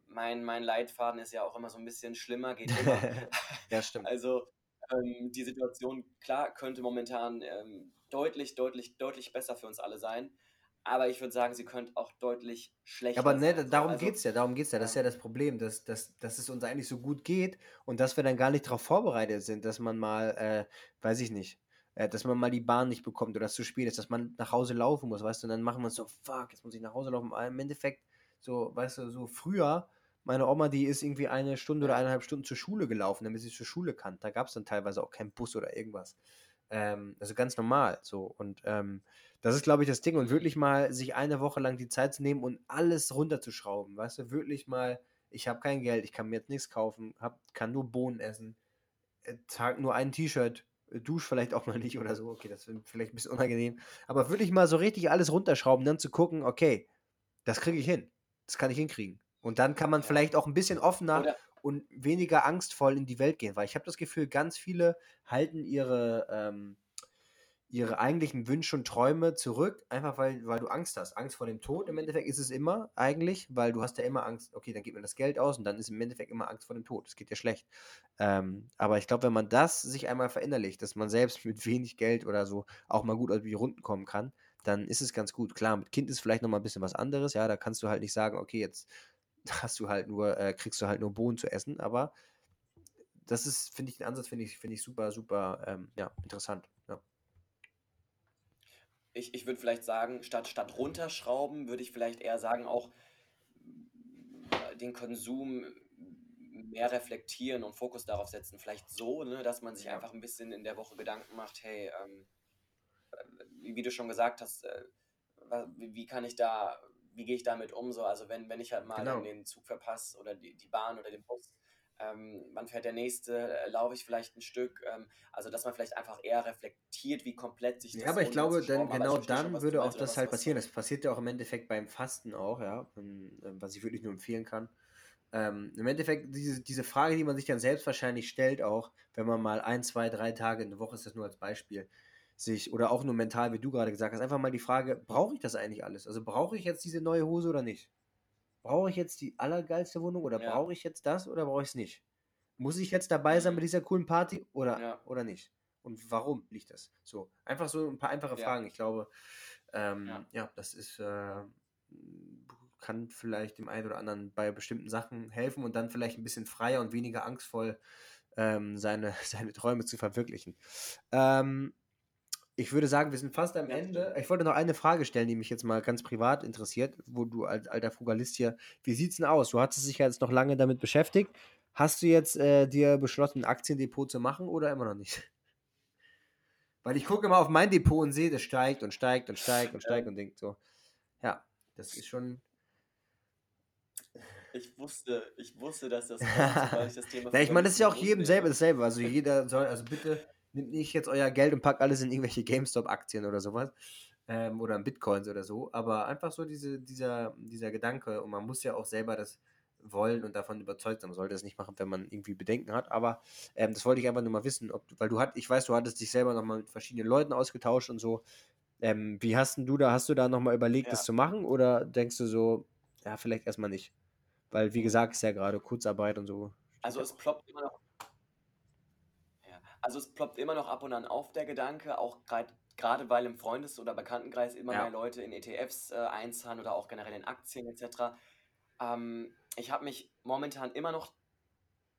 mein, mein Leitfaden ist ja auch immer so ein bisschen schlimmer, geht immer. ja, stimmt. Also ähm, die Situation, klar, könnte momentan ähm, deutlich, deutlich, deutlich besser für uns alle sein. Aber ich würde sagen, sie könnte auch deutlich schlechter Aber ne, sein. Darum Also, geht's ja, darum geht's ja. Das ist ja das Problem, dass, dass, dass es uns eigentlich so gut geht und dass wir dann gar nicht darauf vorbereitet sind, dass man mal, äh, weiß ich nicht, äh, dass man mal die Bahn nicht bekommt oder es zu spät ist, dass man nach Hause laufen muss, weißt du, und dann machen wir uns so, fuck, jetzt muss ich nach Hause laufen. Aber Im Endeffekt, so, weißt du, so früher, meine Oma, die ist irgendwie eine Stunde oder eineinhalb Stunden zur Schule gelaufen, damit sie zur Schule kann. Da gab es dann teilweise auch keinen Bus oder irgendwas. Ähm, also ganz normal so. Und ähm, das ist, glaube ich, das Ding. Und wirklich mal sich eine Woche lang die Zeit zu nehmen und alles runterzuschrauben. Weißt du, wirklich mal, ich habe kein Geld, ich kann mir jetzt nichts kaufen, hab, kann nur Bohnen essen, äh, trag nur ein T-Shirt, äh, dusch vielleicht auch mal nicht oder so. Okay, das wird vielleicht ein bisschen unangenehm. Aber wirklich mal so richtig alles runterschrauben, dann zu gucken, okay, das kriege ich hin. Das kann ich hinkriegen. Und dann kann man vielleicht auch ein bisschen offener Oder, und weniger angstvoll in die Welt gehen, weil ich habe das Gefühl, ganz viele halten ihre, ähm, ihre eigentlichen Wünsche und Träume zurück, einfach weil, weil du Angst hast. Angst vor dem Tod im Endeffekt ist es immer eigentlich, weil du hast ja immer Angst, okay, dann gibt man das Geld aus und dann ist im Endeffekt immer Angst vor dem Tod. Es geht ja schlecht. Ähm, aber ich glaube, wenn man das sich einmal verinnerlicht, dass man selbst mit wenig Geld oder so auch mal gut über die Runden kommen kann, dann ist es ganz gut. Klar, mit Kind ist vielleicht nochmal ein bisschen was anderes, ja, da kannst du halt nicht sagen, okay, jetzt hast du halt nur, äh, kriegst du halt nur Bohnen zu essen, aber das ist, finde ich, den Ansatz finde ich, finde ich super, super, ähm, ja, interessant. Ja. Ich, ich würde vielleicht sagen, statt, statt runterschrauben, würde ich vielleicht eher sagen, auch äh, den Konsum mehr reflektieren und Fokus darauf setzen. Vielleicht so, ne, dass man sich Ja. einfach ein bisschen in der Woche Gedanken macht, hey, ähm, äh, wie, du schon gesagt hast, äh, wie, kann ich da, wie gehe ich damit um? So, also wenn, wenn ich halt mal Genau. den Zug verpasse oder die, die Bahn oder den Bus, ähm, wann fährt der nächste, äh, laufe ich vielleicht ein Stück, ähm, also dass man vielleicht einfach eher reflektiert, wie komplett sich das Ja, aber ich glaube, dann, genau schon, dann du würde auch meinst das was- halt passieren. Das passiert ja auch im Endeffekt beim Fasten auch, ja, ähm, ähm, was ich wirklich nur empfehlen kann. Ähm, Im Endeffekt, diese, diese Frage, die man sich dann selbst wahrscheinlich stellt, auch wenn man mal ein, zwei, drei Tage in der Woche ist das nur als Beispiel, sich, oder auch nur mental, wie du gerade gesagt hast, einfach mal die Frage, brauche ich das eigentlich alles? Also brauche ich jetzt diese neue Hose oder nicht? Brauche ich jetzt die allergeilste Wohnung oder Ja. brauche ich jetzt das oder brauche ich es nicht? Muss ich jetzt dabei sein Mhm. bei dieser coolen Party oder, Ja. oder nicht? Und warum liegt das? So, einfach so ein paar einfache Ja. Fragen. Ich glaube, ähm, ja. Ja. das ist, äh, kann vielleicht dem einen oder anderen bei bestimmten Sachen helfen und dann vielleicht ein bisschen freier und weniger angstvoll ähm, seine, seine Träume zu verwirklichen. Ähm, ich würde sagen, wir sind fast am Ja, Ende. Ich wollte noch eine Frage stellen, die mich jetzt mal ganz privat interessiert, wo du als alter Frugalist hier, wie sieht's denn aus? Du hattest dich ja jetzt noch lange damit beschäftigt. Hast du jetzt äh, dir beschlossen, ein Aktiendepot zu machen oder immer noch nicht? Weil ich gucke immer auf mein Depot und sehe, das steigt und steigt und steigt und steigt und denkt so, ja, das ist schon. Ich wusste, ich wusste, dass das kommt, sobald ich das Thema Na, ich meine, das ist ja auch jedem selber dasselbe. Also jeder soll, also bitte nimmt nicht jetzt euer Geld und packt alles in irgendwelche GameStop-Aktien oder sowas. Ähm, oder in Bitcoins oder so. Aber einfach so diese, dieser, dieser Gedanke, und man muss ja auch selber das wollen und davon überzeugt sein. Man sollte das nicht machen, wenn man irgendwie Bedenken hat. Aber ähm, das wollte ich einfach nur mal wissen, ob du, weil du hat, ich weiß, du hattest dich selber nochmal mit verschiedenen Leuten ausgetauscht und so. Ähm, wie hast denn du da, hast du da nochmal überlegt, das Ja. zu machen? Oder denkst du so, ja, vielleicht erstmal nicht? Weil, wie gesagt, ist ja gerade Kurzarbeit und so. Also es ploppt immer noch. Also es ploppt immer noch ab und an auf der Gedanke, auch gerade weil im Freundes- oder Bekanntenkreis immer Ja. mehr Leute in ETFs äh, einzahlen oder auch generell in Aktien etc. Ähm, ich habe mich momentan immer noch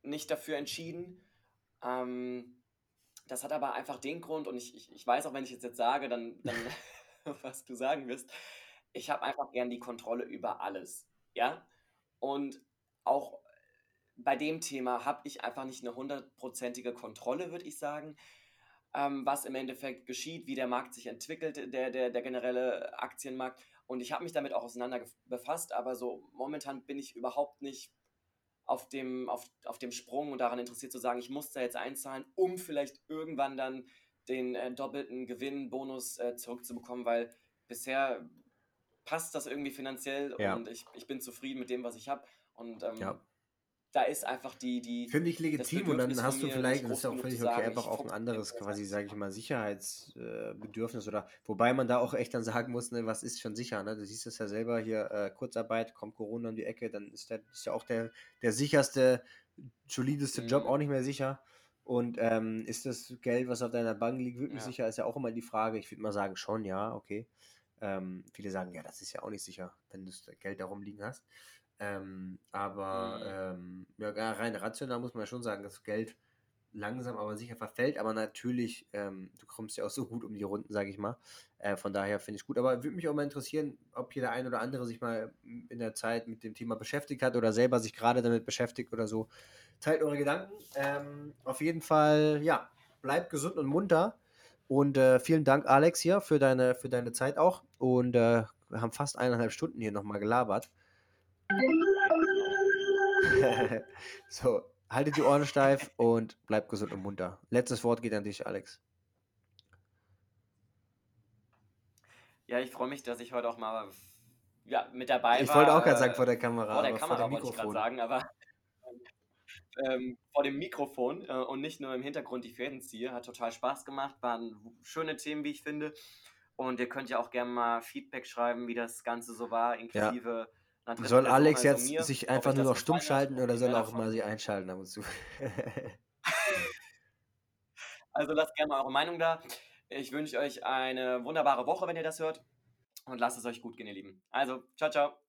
nicht dafür entschieden. Ähm, das hat aber einfach den Grund, und ich, ich, ich weiß auch, wenn ich es jetzt sage, dann, dann was du sagen wirst, ich habe einfach gern die Kontrolle über alles. Ja? Und auch bei dem Thema habe ich einfach nicht eine hundertprozentige Kontrolle, würde ich sagen, ähm, was im Endeffekt geschieht, wie der Markt sich entwickelt, der, der, der generelle Aktienmarkt. Und ich habe mich damit auch auseinander befasst, aber so momentan bin ich überhaupt nicht auf dem, auf, auf dem Sprung und daran interessiert zu sagen, ich muss da jetzt einzahlen, um vielleicht irgendwann dann den äh, doppelten Gewinnbonus äh, zurückzubekommen, weil bisher passt das irgendwie finanziell Ja. und ich, ich bin zufrieden mit dem, was ich habe. Und ähm, Ja. Da ist einfach die, die Finde ich legitim und dann hast du vielleicht, das ist ja auch völlig okay, einfach auch ein anderes, quasi, sage ich mal, Sicherheitsbedürfnis oder wobei man da auch echt dann sagen muss, ne, was ist schon sicher, ne? Du siehst es ja selber hier, äh, Kurzarbeit, kommt Corona um die Ecke, dann ist, der, ist ja auch der, der sicherste, solideste Job Mhm. auch nicht mehr sicher. Und ähm, ist das Geld, was auf deiner Bank liegt, wirklich Ja. sicher, ist ja auch immer die Frage. Ich würde mal sagen, schon, ja, okay. Ähm, viele sagen, ja, das ist ja auch nicht sicher, wenn du das Geld da rumliegen hast. Ähm, aber ähm, ja, rein rational muss man ja schon sagen, dass Geld langsam aber sicher verfällt. Aber natürlich, ähm, du kommst ja auch so gut um die Runden, sage ich mal. Äh, von daher finde ich gut. Aber würde mich auch mal interessieren, ob hier der ein oder andere sich mal in der Zeit mit dem Thema beschäftigt hat oder selber sich gerade damit beschäftigt oder so. Teilt eure Gedanken. Ähm, auf jeden Fall, ja, bleibt gesund und munter. Und äh, vielen Dank, Alex, hier für deine, für deine Zeit auch. Und äh, wir haben fast eineinhalb Stunden hier nochmal gelabert. so, haltet die Ohren steif und bleibt gesund und munter. Letztes Wort geht an dich, Alex. Ja, ich freue mich, dass ich heute auch mal ja, mit dabei Ich war. wollte auch gerade äh, sagen vor der Kamera, vor der Kamera vor dem wollte ich gerade Mikrofon. sagen, aber ähm, vor dem Mikrofon äh, und nicht nur im Hintergrund die Fäden ziehe. Hat total Spaß gemacht, waren schöne Themen, wie ich finde. Und ihr könnt ja auch gerne mal Feedback schreiben, wie das Ganze so war, inklusive dritten Soll Alex jetzt mir, sich einfach nur noch stumm schalten oder soll er auch mal sich einschalten ab und zu? Also lasst gerne mal eure Meinung da. Ich wünsche euch eine wunderbare Woche, wenn ihr das hört. Und lasst es euch gut gehen, ihr Lieben. Also, ciao, ciao.